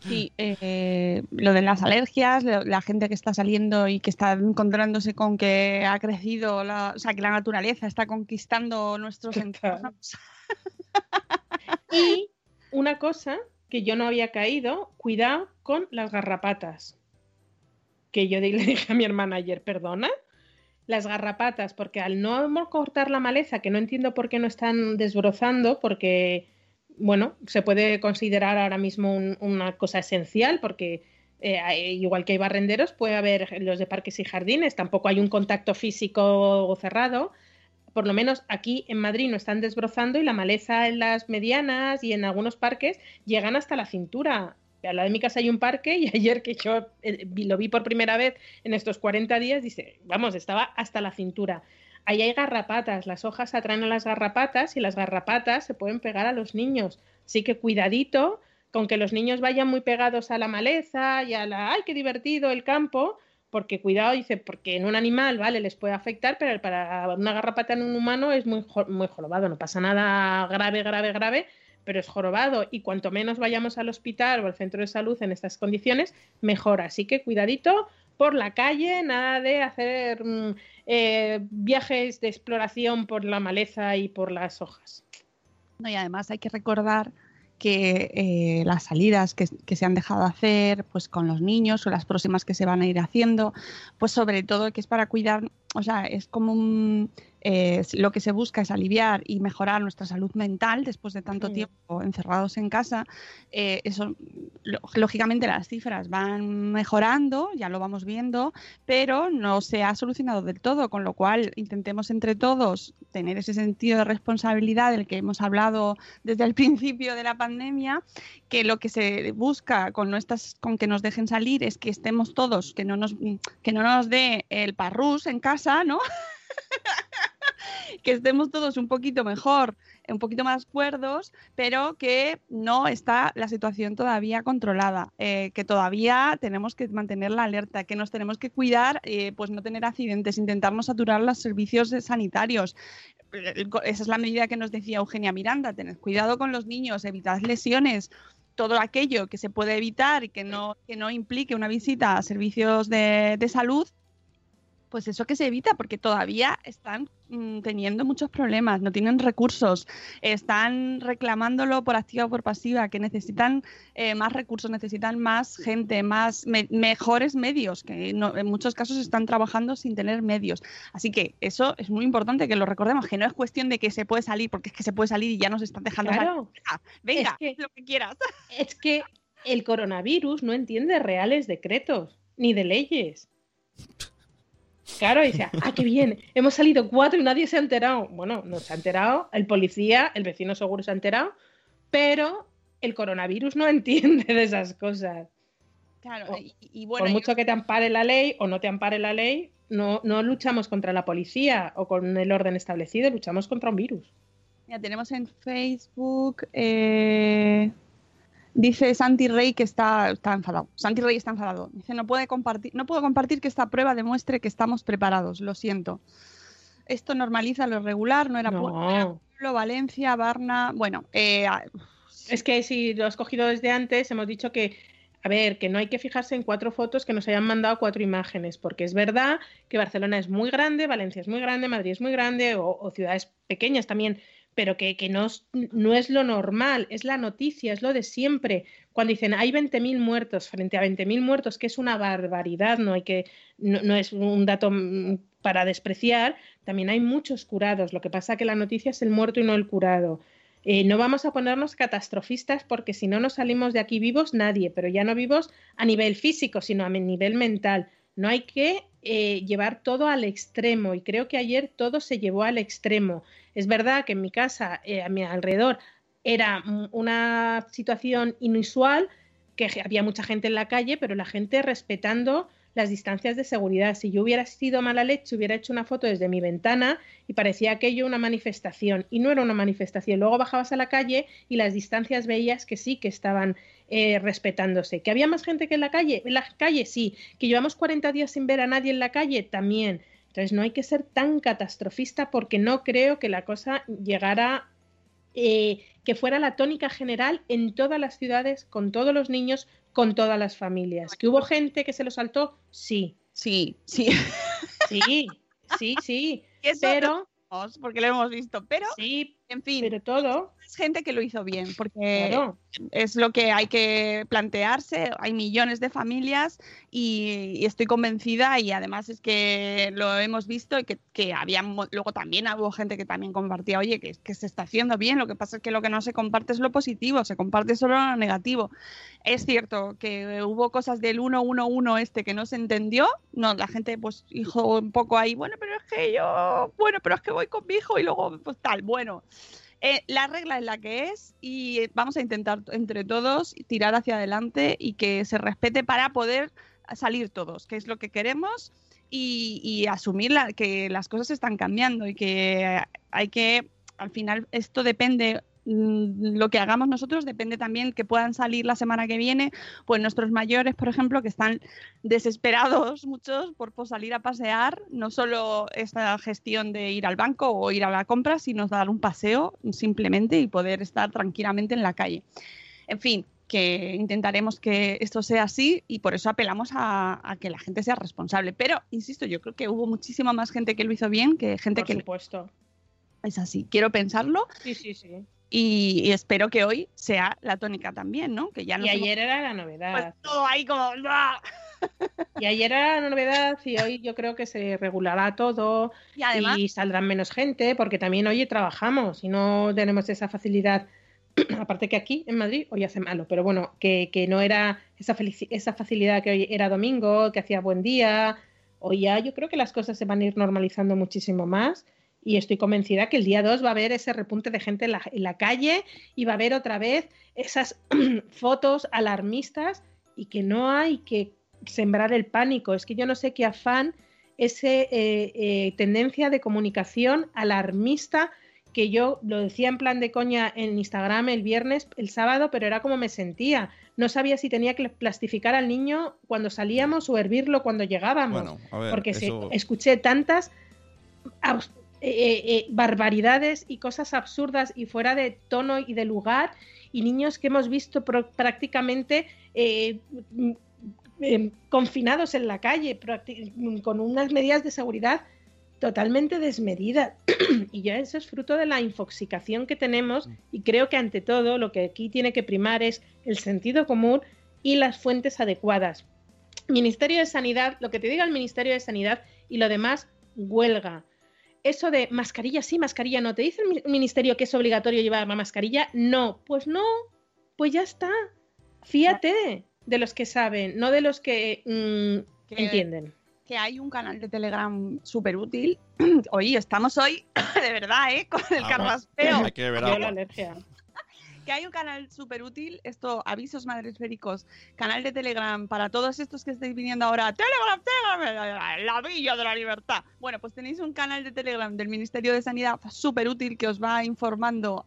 Sí, eh, lo de las alergias, la gente que está saliendo y que está encontrándose con que ha crecido, la, o sea, que la naturaleza está conquistando nuestros entornos. (laughs) Y una cosa que yo no había caído, cuidado con las garrapatas. Que yo le dije a mi hermana ayer, perdona, las garrapatas, porque al no cortar la maleza, que no entiendo por qué no están desbrozando, porque, bueno, se puede considerar ahora mismo un- una cosa esencial, porque eh, igual que hay barrenderos, puede haber los de parques y jardines, tampoco hay un contacto físico cerrado, por lo menos aquí en Madrid no están desbrozando y la maleza en las medianas y en algunos parques llegan hasta la cintura. Al lado de mi casa hay un parque y (laughs) ayer que yo eh, lo vi por primera vez en estos 40 días, dice, vamos, estaba hasta la cintura. Ahí hay garrapatas, las hojas atraen a las garrapatas y las garrapatas se pueden pegar a los niños. Así que cuidadito con que los niños vayan muy pegados a la maleza y a la, ay, qué divertido el campo, porque cuidado, dice, porque en un animal, vale, les puede afectar, pero para una garrapata en un humano es muy, muy jorobado, no pasa nada grave, grave, grave, pero es jorobado y cuanto menos vayamos al hospital o al centro de salud en estas condiciones, mejor. Así que cuidadito por la calle, nada de hacer mm, eh, viajes de exploración por la maleza y por las hojas. No, y además hay que recordar que eh, las salidas que, que se han dejado hacer pues con los niños o las próximas que se van a ir haciendo, pues sobre todo que es para cuidar, o sea, es como un, eh, lo que se busca es aliviar y mejorar nuestra salud mental después de tanto Mm. tiempo encerrados en casa. Eh, eso, lógicamente las cifras van mejorando, ya lo vamos viendo, pero no se ha solucionado del todo, con lo cual intentemos entre todos tener ese sentido de responsabilidad del que hemos hablado desde el (laughs) principio de la pandemia, que lo que se busca con nuestras, con que nos dejen salir es que estemos todos, que no nos, que no nos dé el parrús en casa, ¿no? (laughs) que estemos todos un poquito mejor, un poquito más cuerdos, pero que no está la situación todavía controlada, eh, que todavía tenemos que mantener la alerta, que nos tenemos que cuidar, eh, pues no tener accidentes, intentar no saturar los servicios sanitarios. Esa es la medida que nos decía Eugenia Miranda, tened cuidado con los niños, evitad lesiones, todo aquello que se puede evitar y que no, que no implique una visita a servicios de, de salud, pues eso que se evita, porque todavía están mm, teniendo muchos problemas, no tienen recursos, están reclamándolo por activa o por pasiva, que necesitan eh, más recursos, necesitan más gente, más me- mejores medios, que no- en muchos casos están trabajando sin tener medios. Así que eso es muy importante que lo recordemos, que no es cuestión de que se puede salir, porque es que se puede salir y ya nos están dejando. Claro, Venga, Es que- lo que quieras. (laughs) es que el coronavirus no entiende reales decretos ni de leyes. Claro, dice, ah, qué bien, hemos salido cuatro y nadie se ha enterado. Bueno, no se ha enterado, el policía, el vecino seguro se ha enterado, pero el coronavirus no (laughs) entiende de esas cosas. Claro, y, y bueno, Por yo- mucho que te ampare la ley o no te ampare la ley, no, no luchamos contra la policía o con el orden establecido, luchamos contra un virus. Mira, tenemos en Facebook, eh, dice Santi Rey que está, está enfadado. Santi Rey está enfadado. Dice, no, puede compartir, no puedo compartir que esta prueba demuestre que estamos preparados, lo siento. Esto normaliza lo irregular, no era No. Pueblo, Valencia, Varna, bueno, eh, Es que si lo has cogido desde antes, hemos dicho que, a ver, que no hay que fijarse en cuatro fotos que nos hayan mandado cuatro imágenes, porque es verdad que Barcelona es muy grande, Valencia es muy grande, Madrid es muy grande, o, o ciudades pequeñas también, pero que, que no, es, no es lo normal, es la noticia, es lo de siempre. Cuando dicen hay 20.000 muertos frente a 20.000 muertos, que es una barbaridad, no, hay que, no, no es un dato mm, para despreciar, también hay muchos curados. Lo que pasa que la noticia es el muerto y no el curado. Eh, no vamos a ponernos catastrofistas porque si no nos salimos de aquí vivos nadie, pero ya no vivos a nivel físico, sino a nivel mental. No hay que eh, llevar todo al extremo y creo que ayer todo se llevó al extremo. Es verdad que en mi casa, eh, a mi alrededor, era una situación inusual, que había mucha gente en la calle, pero la gente respetando las distancias de seguridad. Si yo hubiera sido mala leche, hubiera hecho una foto desde mi ventana y parecía aquello una manifestación. Y no era una manifestación. Luego bajabas a la calle y las distancias veías que sí que estaban eh, respetándose. ¿Que había más gente que en la calle? En la calle sí. ¿Que llevamos 40 días sin ver a nadie en la calle? También. Entonces no hay que ser tan catastrofista porque no creo que la cosa llegara eh, que fuera la tónica general en todas las ciudades, con todos los niños, con todas las familias. ¿Que hubo gente que se lo saltó? Sí. Sí, sí. Sí, sí, sí. (laughs) Pero, porque lo hemos visto, pero sí, en fin, pero todo. Es gente que lo hizo bien, porque Claro. es lo que hay que plantearse. Hay millones de familias y, y estoy convencida y además es que lo hemos visto y que, que había luego también hubo gente que también compartía, oye, que, que se está haciendo bien. Lo que pasa es que lo que no se comparte es lo positivo, se comparte solo lo negativo. Es cierto que hubo cosas del 111 este que no se entendió. No, la gente pues dijo un poco ahí, bueno, pero es que yo, bueno, pero es que voy con mi hijo y luego pues tal, bueno. Eh, la regla es la que es y eh, vamos a intentar entre todos tirar hacia adelante y que se respete para poder salir todos, que es lo que queremos y, y asumir la- que las cosas están cambiando y que hay que, al final, esto depende lo que hagamos nosotros depende también que puedan salir la semana que viene, pues nuestros mayores, por ejemplo, que están desesperados (laughs) muchos por, por salir a pasear, no solo esta gestión de ir al banco o ir a la compra, sino dar un paseo simplemente y poder estar tranquilamente en la calle. En fin, que intentaremos que esto sea así y por eso apelamos a, a que la gente sea responsable. Pero, insisto, yo creo que hubo muchísima más gente que lo hizo bien que gente Por que supuesto. es así. Quiero pensarlo Sí, sí, sí. Y, y espero que hoy sea la tónica también, ¿no? Que ya no Y ayer era la novedad. pues todo ahí como. Y ayer era la novedad y hoy yo creo que se regulará todo y además y saldrán menos gente porque también, oye, trabajamos y no tenemos esa facilidad. (clears throat) Aparte que aquí en Madrid hoy hace malo, pero bueno, que, que no era esa, esa facilidad que hoy era domingo, que hacía buen día. Hoy ya yo creo que las cosas se van a ir normalizando muchísimo más y estoy convencida que el día 2 va a haber ese repunte de gente en la, en la calle y va a haber otra vez esas (clears throat) fotos alarmistas y que no hay que sembrar el pánico. Es que yo no sé qué afán, ese eh, eh, tendencia de comunicación alarmista que yo lo decía en plan de coña en Instagram el viernes, el sábado, pero era como me sentía. No sabía si tenía que plastificar al niño cuando salíamos o hervirlo cuando llegábamos. Bueno, a ver, porque se- eso... escuché tantas eh, eh, eh, barbaridades y cosas absurdas y fuera de tono y de lugar y niños que hemos visto pro- prácticamente eh, mm, confinados en la calle mm, con unas medidas de seguridad totalmente desmedidas (clears throat) y ya eso es fruto de la infoxicación que tenemos y creo que ante todo lo que aquí tiene que primar es el sentido común y las fuentes adecuadas. Ministerio de Sanidad, lo que te diga el Ministerio de Sanidad y lo demás, huelga. Eso de mascarilla sí, mascarilla no. ¿Te dice el mi- ministerio que es obligatorio llevar la mascarilla? No. Pues no. Pues ya está. Fíjate de los que saben, no de los que mm, Que- entienden. que hay un canal de Telegram súper útil. (clears throat) Oye, estamos hoy, (clears throat) de verdad, ¿eh? Con el Ah, carraspeo. Hay que la alergia. Que hay un canal súper útil, esto, avisos madresféricos, canal de Telegram para todos estos que estáis viniendo ahora, Telegram, Telegram, la villa de la libertad. Bueno, pues tenéis un canal de Telegram del Ministerio de Sanidad súper útil que os va informando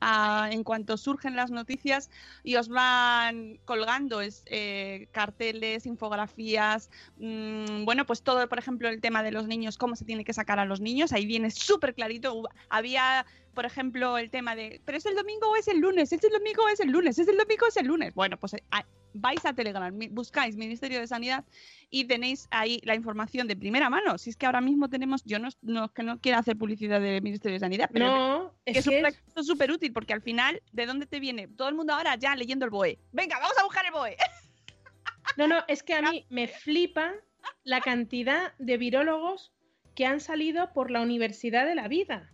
en cuanto surgen las noticias y os van colgando es, eh, carteles, infografías, mm, bueno, pues todo, por ejemplo, el tema de los niños, cómo se tiene que sacar a los niños, ahí viene súper clarito. Había por ejemplo, el tema de, pero es el domingo o es el lunes, es el domingo o es el lunes, es el domingo o es el lunes. Bueno, pues eh, ah, vais a Telegram, buscáis Ministerio de Sanidad y tenéis ahí la información de primera mano. Si es que ahora mismo tenemos, yo no, no es que no quiera hacer publicidad de Ministerio de Sanidad, pero No, que es es un que es- súper útil porque al final, ¿de dónde te viene? Todo el mundo ahora ya leyendo el BOE. Venga, vamos a buscar el BOE. (laughs) No, no, es que a mí me flipa la cantidad de virólogos que han salido por la Universidad de la Vida.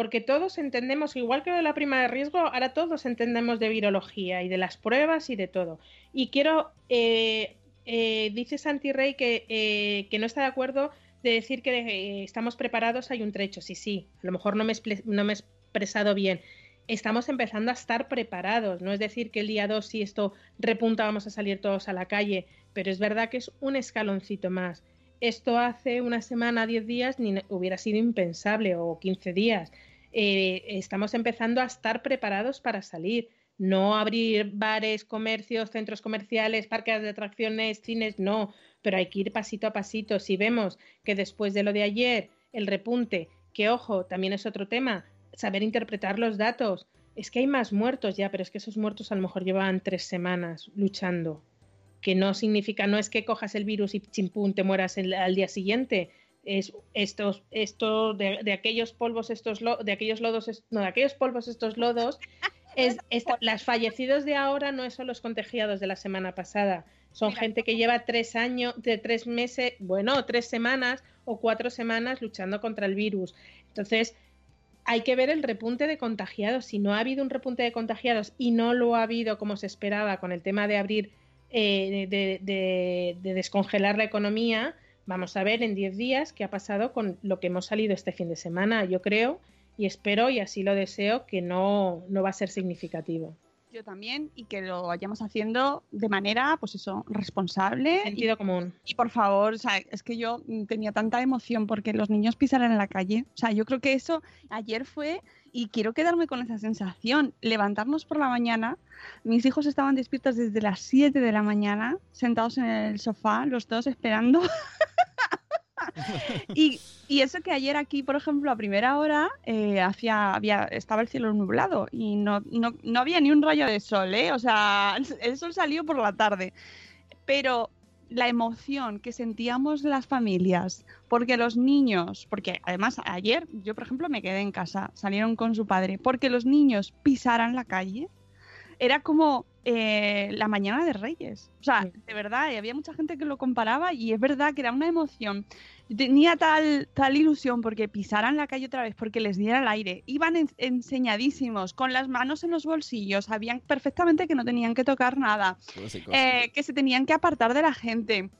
Porque todos entendemos, igual que de la prima de riesgo, ahora todos entendemos de virología y de las pruebas y de todo. Y quiero, eh, eh, dice Santi Rey que, eh, que no está de acuerdo de decir que eh, estamos preparados, hay un trecho. Sí, sí, a lo mejor no me, no me he expresado bien. estamos empezando a estar preparados. No es decir que el día 2, si esto repunta, vamos a salir todos a la calle, pero es verdad que es un escaloncito más. Esto hace una semana, 10 días, ni hubiera sido impensable, o 15 días. Eh, estamos empezando a estar preparados para salir. No abrir bares, comercios, centros comerciales, parques de atracciones, cines, no, pero hay que ir pasito a pasito. Si vemos que después de lo de ayer, el repunte, que ojo, también es otro tema, saber interpretar los datos. Es que hay más muertos ya, pero es que esos muertos a lo mejor llevan tres semanas luchando. Que no significa, no es que cojas el virus y chimpún te mueras al día siguiente. Es estos, esto de, aquellos polvos, estos de aquellos lodos, no, de aquellos polvos, estos lodos. (laughs) Es, las fallecidos de ahora no son los contagiados de la semana pasada. Son gente que lleva tres años, de tres meses, bueno, tres semanas o cuatro semanas luchando contra el virus. Entonces, hay que ver el repunte de contagiados. Si no ha habido un repunte de contagiados y no lo ha habido como se esperaba con el tema de abrir, eh, de, descongelar la economía, vamos a ver en 10 días qué ha pasado con lo que hemos salido este fin de semana. Yo creo y espero y así lo deseo que no, no va a ser significativo. Yo también, y que lo vayamos haciendo de manera, pues eso, responsable. Sentido común. Y por favor, o sea, es que yo tenía tanta emoción porque los niños pisaran en la calle. O sea, yo creo que eso ayer fue, y quiero quedarme con esa sensación, levantarnos por la mañana. Mis hijos estaban despiertos desde las 7 de la mañana, sentados en el sofá, los dos esperando. (laughs) (laughs) y, eso que ayer aquí, por ejemplo, a primera hora eh, había, estaba el cielo nublado y no, no, había ni un rayo de sol, ¿eh? O sea, (laughs) el sol salió por la tarde. Pero la emoción que sentíamos las familias, porque los niños, porque además ayer yo, por ejemplo, me quedé en casa, salieron con su padre, porque los niños pisaran la calle, era como eh, la mañana de Reyes. O sea, de verdad, y había mucha gente que lo comparaba y es verdad que era una emoción. tenía tal, tal ilusión porque pisaran la calle otra vez, porque les diera el aire. Iban enseñadísimos, con las manos en los bolsillos, sabían perfectamente que no tenían que tocar nada, eh, que se tenían que apartar de la gente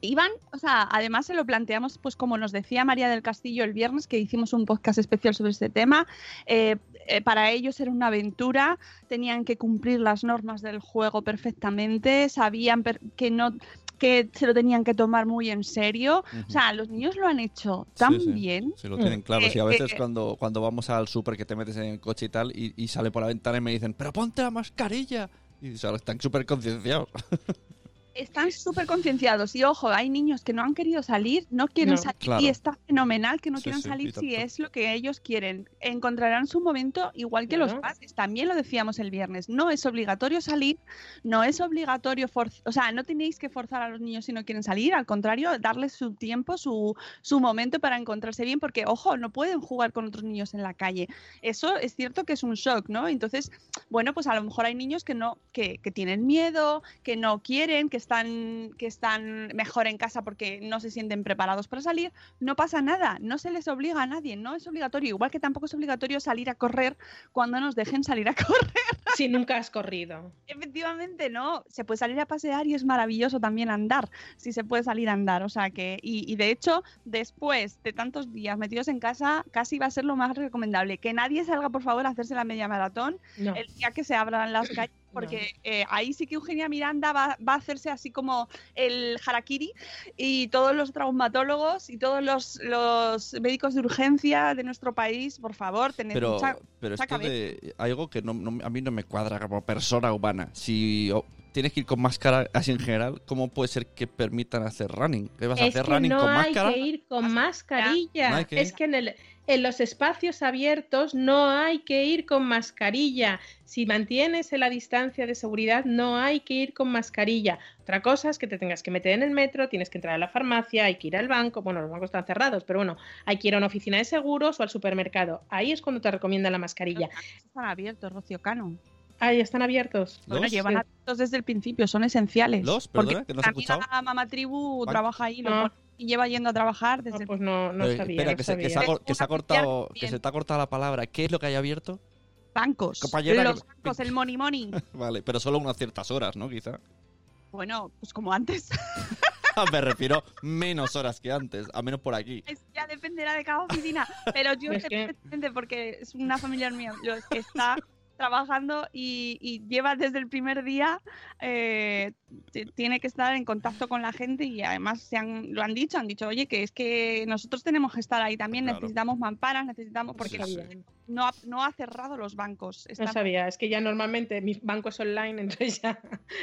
iban, o sea, además se lo planteamos, pues como nos decía María del Castillo el viernes, que hicimos un podcast especial sobre este tema, eh, eh, para ellos era una aventura, tenían que cumplir las normas del juego perfectamente, sabían que no que se lo tenían que tomar muy en serio. O sea, los niños lo han hecho tan bien. Se lo tienen claro. sí, a veces cuando, cuando vamos al súper que te metes en el coche y tal y, y, sale por la ventana y me dicen, pero ponte la mascarilla. Y están súper concienciados. (laughs) están súper concienciados y ojo, hay niños que no han querido salir, no quieren salir y está fenomenal que no quieran salir si es lo que ellos quieren. Encontrarán su momento igual que los padres. También lo decíamos el viernes, no es obligatorio salir, no es obligatorio, o sea, no tenéis que forzar a los niños si no quieren salir, al contrario, darles su tiempo, su, su momento para encontrarse bien, porque ojo, no pueden jugar con otros niños en la calle. Eso es cierto que es un shock, ¿no? Entonces, bueno, pues a lo mejor hay niños que no, que, que tienen miedo, que no quieren, que están, que están mejor en casa porque no se sienten preparados para salir, no pasa nada, no se les obliga a nadie, no es obligatorio, igual que tampoco es obligatorio salir a correr cuando nos dejen salir a (laughs) correr. Si nunca has corrido. Efectivamente, no, se puede salir a pasear y es maravilloso también andar, si se puede salir a andar, o sea que, y, de hecho, después de tantos días metidos en casa, casi va a ser lo más recomendable, que nadie salga por favor a hacerse la media maratón el día que se abran las calles porque eh, ahí sí que Eugenia Miranda va, a hacerse así como el harakiri y todos los traumatólogos y todos los, médicos de urgencia de nuestro país, por favor, tened pero, mucha, pero esto de algo que a mí no me cuadra como persona humana. Si tienes que ir con máscara así en general, ¿cómo puede ser que permitan hacer running? ¿Qué vas a hacer que running no con máscara? hay que ir con mascarilla. es que en el en los espacios abiertos no hay que ir con mascarilla. Si mantienes la distancia de seguridad, no hay que ir con mascarilla. Otra cosa es que te tengas que meter en el metro, tienes que entrar a la farmacia, hay que ir al banco. Bueno, los bancos están cerrados, pero bueno, hay que ir a una oficina de seguros o al supermercado. Ahí es cuando te recomiendan la mascarilla. Están abiertos, Rocío Cano. Ah, ya están abiertos. Bueno, llevan abiertos desde el principio, son esenciales. ¿Los? Perdona, que no escuchado. La mamá tribu trabaja ahí, y lleva yendo a trabajar desde. No, pues no, no sabía. Espera, que, Se, que, se, ha, cortado, que se te ha cortado la palabra. ¿Qué es lo que hay abierto? Bancos. los bancos, el money money. (laughs) vale, pero solo unas ciertas horas, ¿no? Quizá. Bueno, pues como antes. (laughs) Me refiero menos horas que antes, a menos por aquí. ya dependerá de cada oficina, pero yo (laughs) Es que- porque es una familiar mía lo que está trabajando y, y lleva desde el primer día, eh, tiene que estar en contacto con la gente y además se han, lo han dicho, han dicho, oye, que es que nosotros tenemos que estar ahí también, Claro. necesitamos mamparas, necesitamos, porque Sí, sí. No, ha, no ha cerrado los bancos. No sabía, es que ya normalmente mi banco es online, (laughs) entonces ya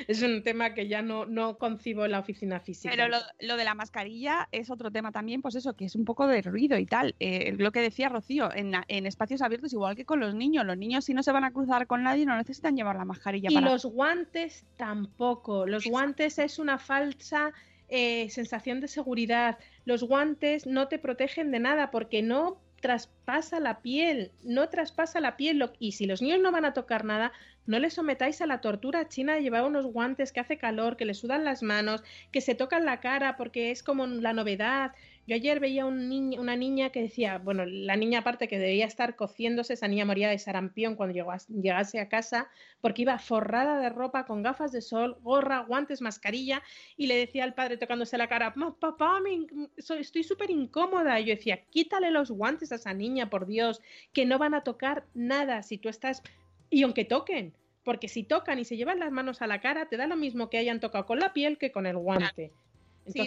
es un tema que ya no, no concibo en la oficina física. Pero lo, lo de la mascarilla es otro tema también, pues eso, que es un poco de ruido y tal. Eh, lo que decía Rocío, en, en espacios abiertos, igual que con los niños. Los niños, si no se van a cruzar con nadie, no necesitan llevar la mascarilla Y para. los guantes tampoco. Los guantes es una falsa eh, sensación de seguridad. Los guantes no te protegen de nada porque no traspasa la piel, no traspasa la piel. Lo- Y si los niños no van a tocar nada, no les sometáis a la tortura china de llevar unos guantes que hace calor, que les sudan las manos, que se tocan la cara porque es como la novedad. Yo ayer veía un niño, una niña que decía, bueno, la niña aparte que debía estar cociéndose, esa niña moría de sarampión cuando llegó a- llegase a casa, porque iba forrada de ropa, con gafas de sol, gorra, guantes, mascarilla, y le decía al padre tocándose la cara, "Ma, papá, me soy- estoy súper incómoda. Y yo decía, quítale los guantes a esa niña, por Dios, que no van a tocar nada si tú estás... Y aunque toquen, porque si tocan y se llevan las manos a la cara, te da lo mismo que hayan tocado con la piel que con el guante. Sí,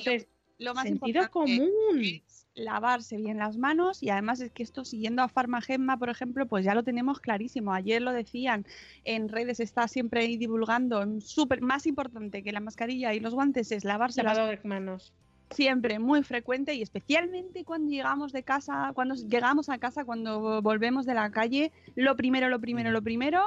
lo- más sentido importante común. es lavarse bien las manos y además es que esto siguiendo a Farmagemma, por ejemplo, pues ya lo tenemos clarísimo. Ayer lo decían en redes, está siempre ahí divulgando, súper más importante que la mascarilla y los guantes es lavarse las de manos. siempre muy frecuente y especialmente cuando llegamos de casa, cuando llegamos a casa, cuando volvemos de la calle, lo primero, lo primero, lo primero,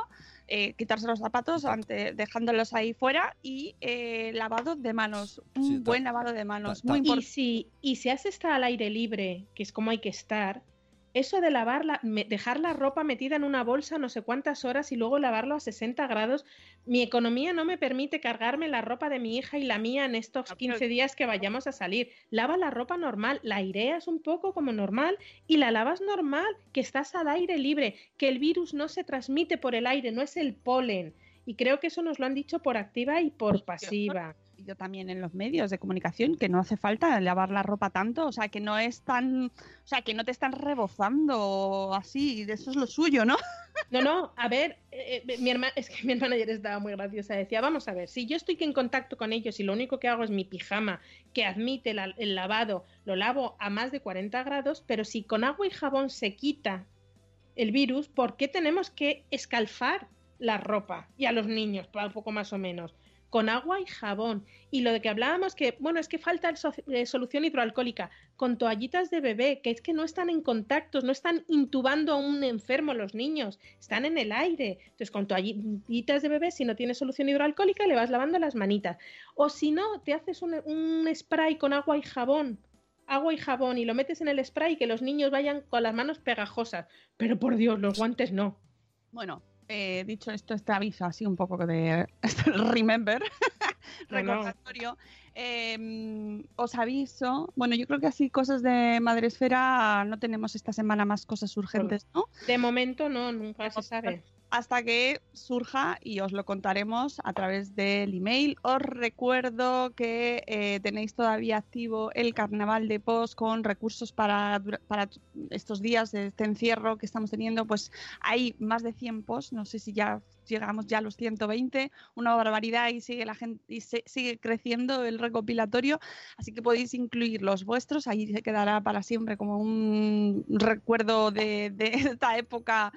eh, quitarse los zapatos ante, dejándolos ahí fuera y eh, lavado de manos, un Sí, buen lavado de manos, muy ta- Y importante. si, y si has estado al aire libre, que es como hay que estar, eso de lavarla, me- dejar la ropa metida en una bolsa no sé cuántas horas y luego lavarlo a 60 grados, mi economía no me permite cargarme la ropa de mi hija y la mía en estos Ah, pero- 15 días que vayamos a salir. Lava la ropa normal, la aireas un poco como normal y la lavas normal, que estás al aire libre, que el virus no se transmite por el aire, no es el polen. Y creo que eso nos lo han dicho por activa y por pasiva. Yo también en los medios de comunicación que no hace falta lavar la ropa tanto, o sea, que no es tan, o sea, que no te están rebozando así, de eso es lo suyo, ¿no? (laughs) No, no, a ver, eh, eh, mi hermana, es que mi hermana ayer estaba muy graciosa, decía, vamos a ver, si yo estoy en contacto con ellos y lo único que hago es mi pijama, que admite la- el lavado, lo lavo a más de 40 grados, pero si con agua y jabón se quita el virus, ¿por qué tenemos que escalfar la ropa y a los niños, pa- un poco más o menos? Con agua y jabón. Y lo de que hablábamos que, bueno, es que falta eh, solución hidroalcohólica, con toallitas de bebé, que es que no están en contactos, no están intubando a un enfermo los niños, están en el aire. Entonces, con toallitas de bebé, si no tienes solución hidroalcohólica, le vas lavando las manitas. O si no, te haces un, un spray con agua y jabón, agua y jabón, y lo metes en el spray y que los niños vayan con las manos pegajosas. Pero por Dios, los guantes no. Bueno, eh, dicho esto, este aviso así un poco de (laughs) remember, recordatorio, eh, os aviso, bueno, yo creo que así cosas de Madresfera no tenemos esta semana más cosas urgentes, ¿no? De momento no, nunca se sabe. Hasta que surja y os lo contaremos a través del email. Os recuerdo que eh, tenéis todavía activo el carnaval de post con recursos para, para estos días de este encierro que estamos teniendo. Pues hay más de 100 posts, no sé si ya llegamos ya a los 120, una barbaridad y sigue la gente y se- sigue creciendo el recopilatorio, así que podéis incluir los vuestros, ahí se quedará para siempre como un recuerdo de (laughs) esta época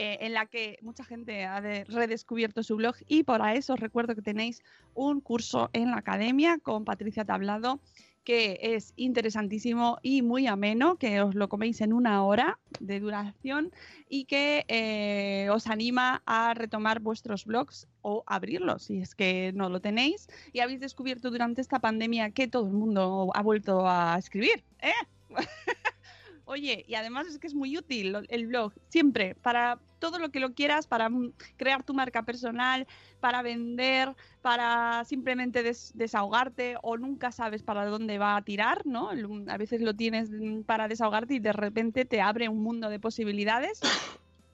eh, en la que mucha gente ha de- redescubierto su blog y para eso os recuerdo que tenéis un curso en la academia con Patricia Tablado que es interesantísimo y muy ameno, que os lo coméis en una hora de duración y que eh, os anima a retomar vuestros blogs o abrirlos si es que no lo tenéis y habéis descubierto durante esta pandemia que todo el mundo ha vuelto a escribir. ¿eh? (laughs) Oye, y además es que es muy útil el blog, siempre, para todo lo que lo quieras, para mm, crear tu marca personal, para vender, para simplemente des- desahogarte o nunca sabes para dónde va a tirar, ¿no? A veces lo tienes mm, para desahogarte y de repente te abre un mundo de posibilidades.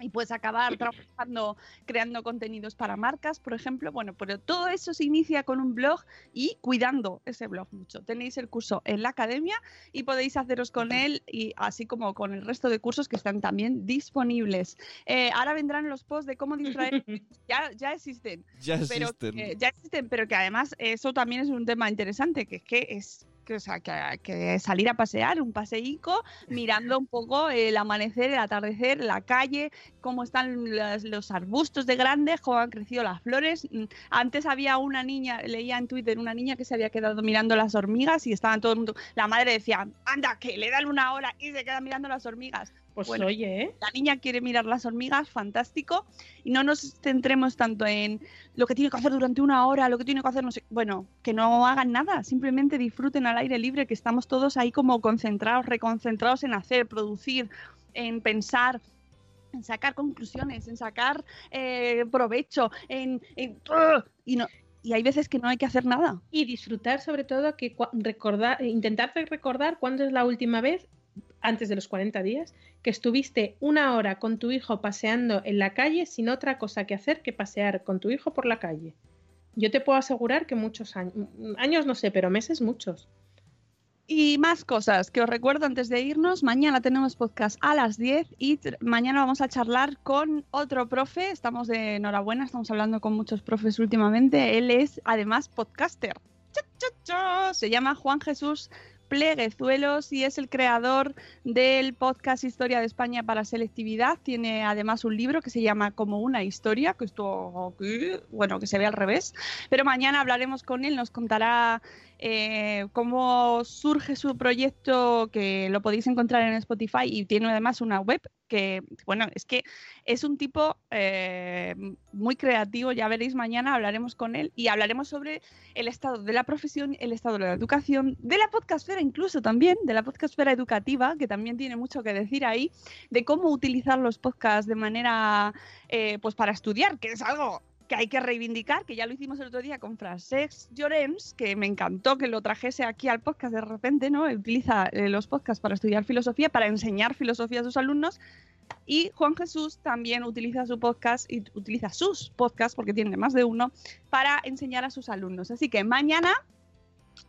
Y puedes acabar trabajando, creando contenidos para marcas, por ejemplo. Bueno, pero todo eso se inicia con un blog y cuidando ese blog mucho. Tenéis el curso en la academia y podéis haceros con él y así como con el resto de cursos que están también disponibles. Eh, ahora vendrán los posts de cómo distraer. (laughs) ya, ya existen. Ya Pero existen. ya existen, pero que además eso también es un tema interesante, que es que es que, o sea, que, salir a pasear, un paseico, mirando un poco el amanecer, el atardecer, la calle, cómo están los arbustos de grandes, cómo han crecido las flores. Antes había una niña, leía en Twitter, una niña que se había quedado mirando las hormigas y estaban todo el mundo, la madre decía, anda, que le dan una hora y se queda mirando las hormigas. Pues Bueno, oye, ¿eh? La niña quiere mirar las hormigas, fantástico. Y no nos centremos tanto en lo que tiene que hacer durante una hora, lo que tiene que hacer, no sé. Bueno, que no hagan nada, simplemente disfruten al aire libre, que estamos todos ahí como concentrados, reconcentrados en hacer, producir, en pensar en sacar conclusiones, en sacar eh, provecho, en, en- y no y hay veces que no hay que hacer nada. Y disfrutar sobre todo que recordar, intentar recordar cuándo es la última vez, antes de los 40 días, que estuviste una hora con tu hijo paseando en la calle sin otra cosa que hacer que pasear con tu hijo por la calle. Yo te puedo asegurar que muchos años, años no sé, pero meses muchos. Y más cosas que os recuerdo antes de irnos. Mañana tenemos podcast a las 10 y mañana vamos a charlar con otro profe. Estamos de enhorabuena, estamos hablando con muchos profes últimamente. Él es además podcaster. Se llama Juan Jesús Pleguezuelos y es el creador del podcast Historia de España para Selectividad. Tiene además un libro que se llama Como una historia, que esto bueno, que se ve al revés. Pero mañana hablaremos con él, nos contará eh, cómo surge su proyecto, que lo podéis encontrar en Spotify y tiene además una web que, bueno, es que es un tipo eh, muy creativo, ya veréis mañana, hablaremos con él y hablaremos sobre el estado de la profesión, el estado de la educación, de la podcastfera incluso también, de la podcastfera educativa, que también tiene mucho que decir ahí, de cómo utilizar los podcasts de manera, eh, pues para estudiar, que es algo que hay que reivindicar, que ya lo hicimos el otro día con Francesc Llorens, que me encantó que lo trajese aquí al podcast de repente, ¿no? Utiliza eh, los podcasts para estudiar filosofía, para enseñar filosofía a sus alumnos. Y Juan Jesús también utiliza su podcast y utiliza sus podcasts, porque tiene más de uno, para enseñar a sus alumnos. Así que mañana,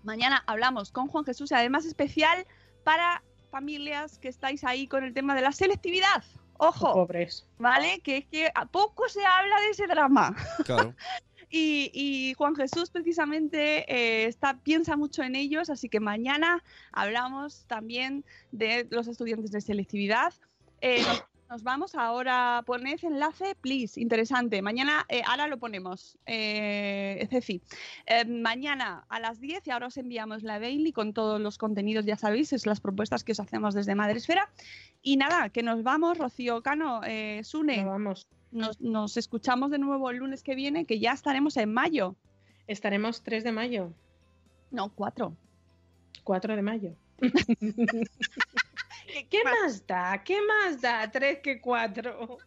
mañana hablamos con Juan Jesús, y además especial para familias que estáis ahí con el tema de la selectividad. Ojo, Pobres. ¿vale? Que es que a poco se habla de ese drama. Claro. (laughs) Y, y Juan Jesús precisamente eh, está, piensa mucho en ellos, así que mañana hablamos también de los estudiantes de selectividad. Eh, nos, nos vamos ahora, poned enlace, please, interesante. Mañana, eh, ahora lo ponemos, eh, Ceci. Eh, mañana a las 10 y ahora os enviamos la daily con todos los contenidos, ya sabéis, es las propuestas que os hacemos desde Madresfera. Y nada, que nos vamos, Rocío Cano, eh, Sune. No, vamos. Nos, nos escuchamos de nuevo el lunes que viene, que ya estaremos en mayo. Estaremos 3 de mayo, No, 4. 4 de mayo. (laughs) ¿Qué más da? ¿Qué más da 3 que 4?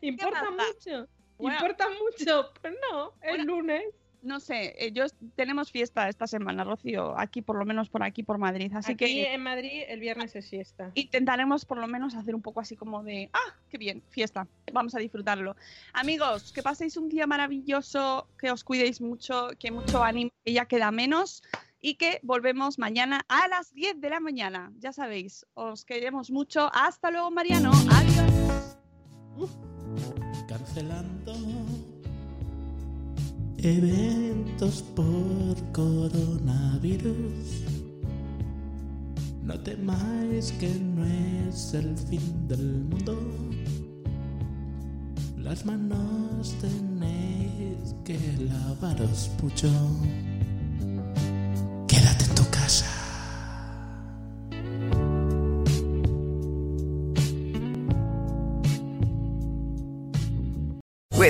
Importa mucho. Bueno. Importa mucho. Pues no, el lunes. No sé, eh, yo tenemos fiesta esta semana, Rocío, aquí por lo menos por aquí, por Madrid. Así Aquí que en Madrid el viernes es fiesta. intentaremos por lo menos hacer un poco así como de, ah, qué bien, fiesta, vamos a disfrutarlo. Amigos, que paséis un día maravilloso, que os cuidéis mucho, que mucho ánimo, que ya queda menos y que volvemos mañana a las 10 de la mañana. Ya sabéis, os queremos mucho. Hasta luego, Mariano. Adiós. cancelando eventos por coronavirus. No temáis que no es el fin del mundo. Las manos tenéis que lavaros mucho.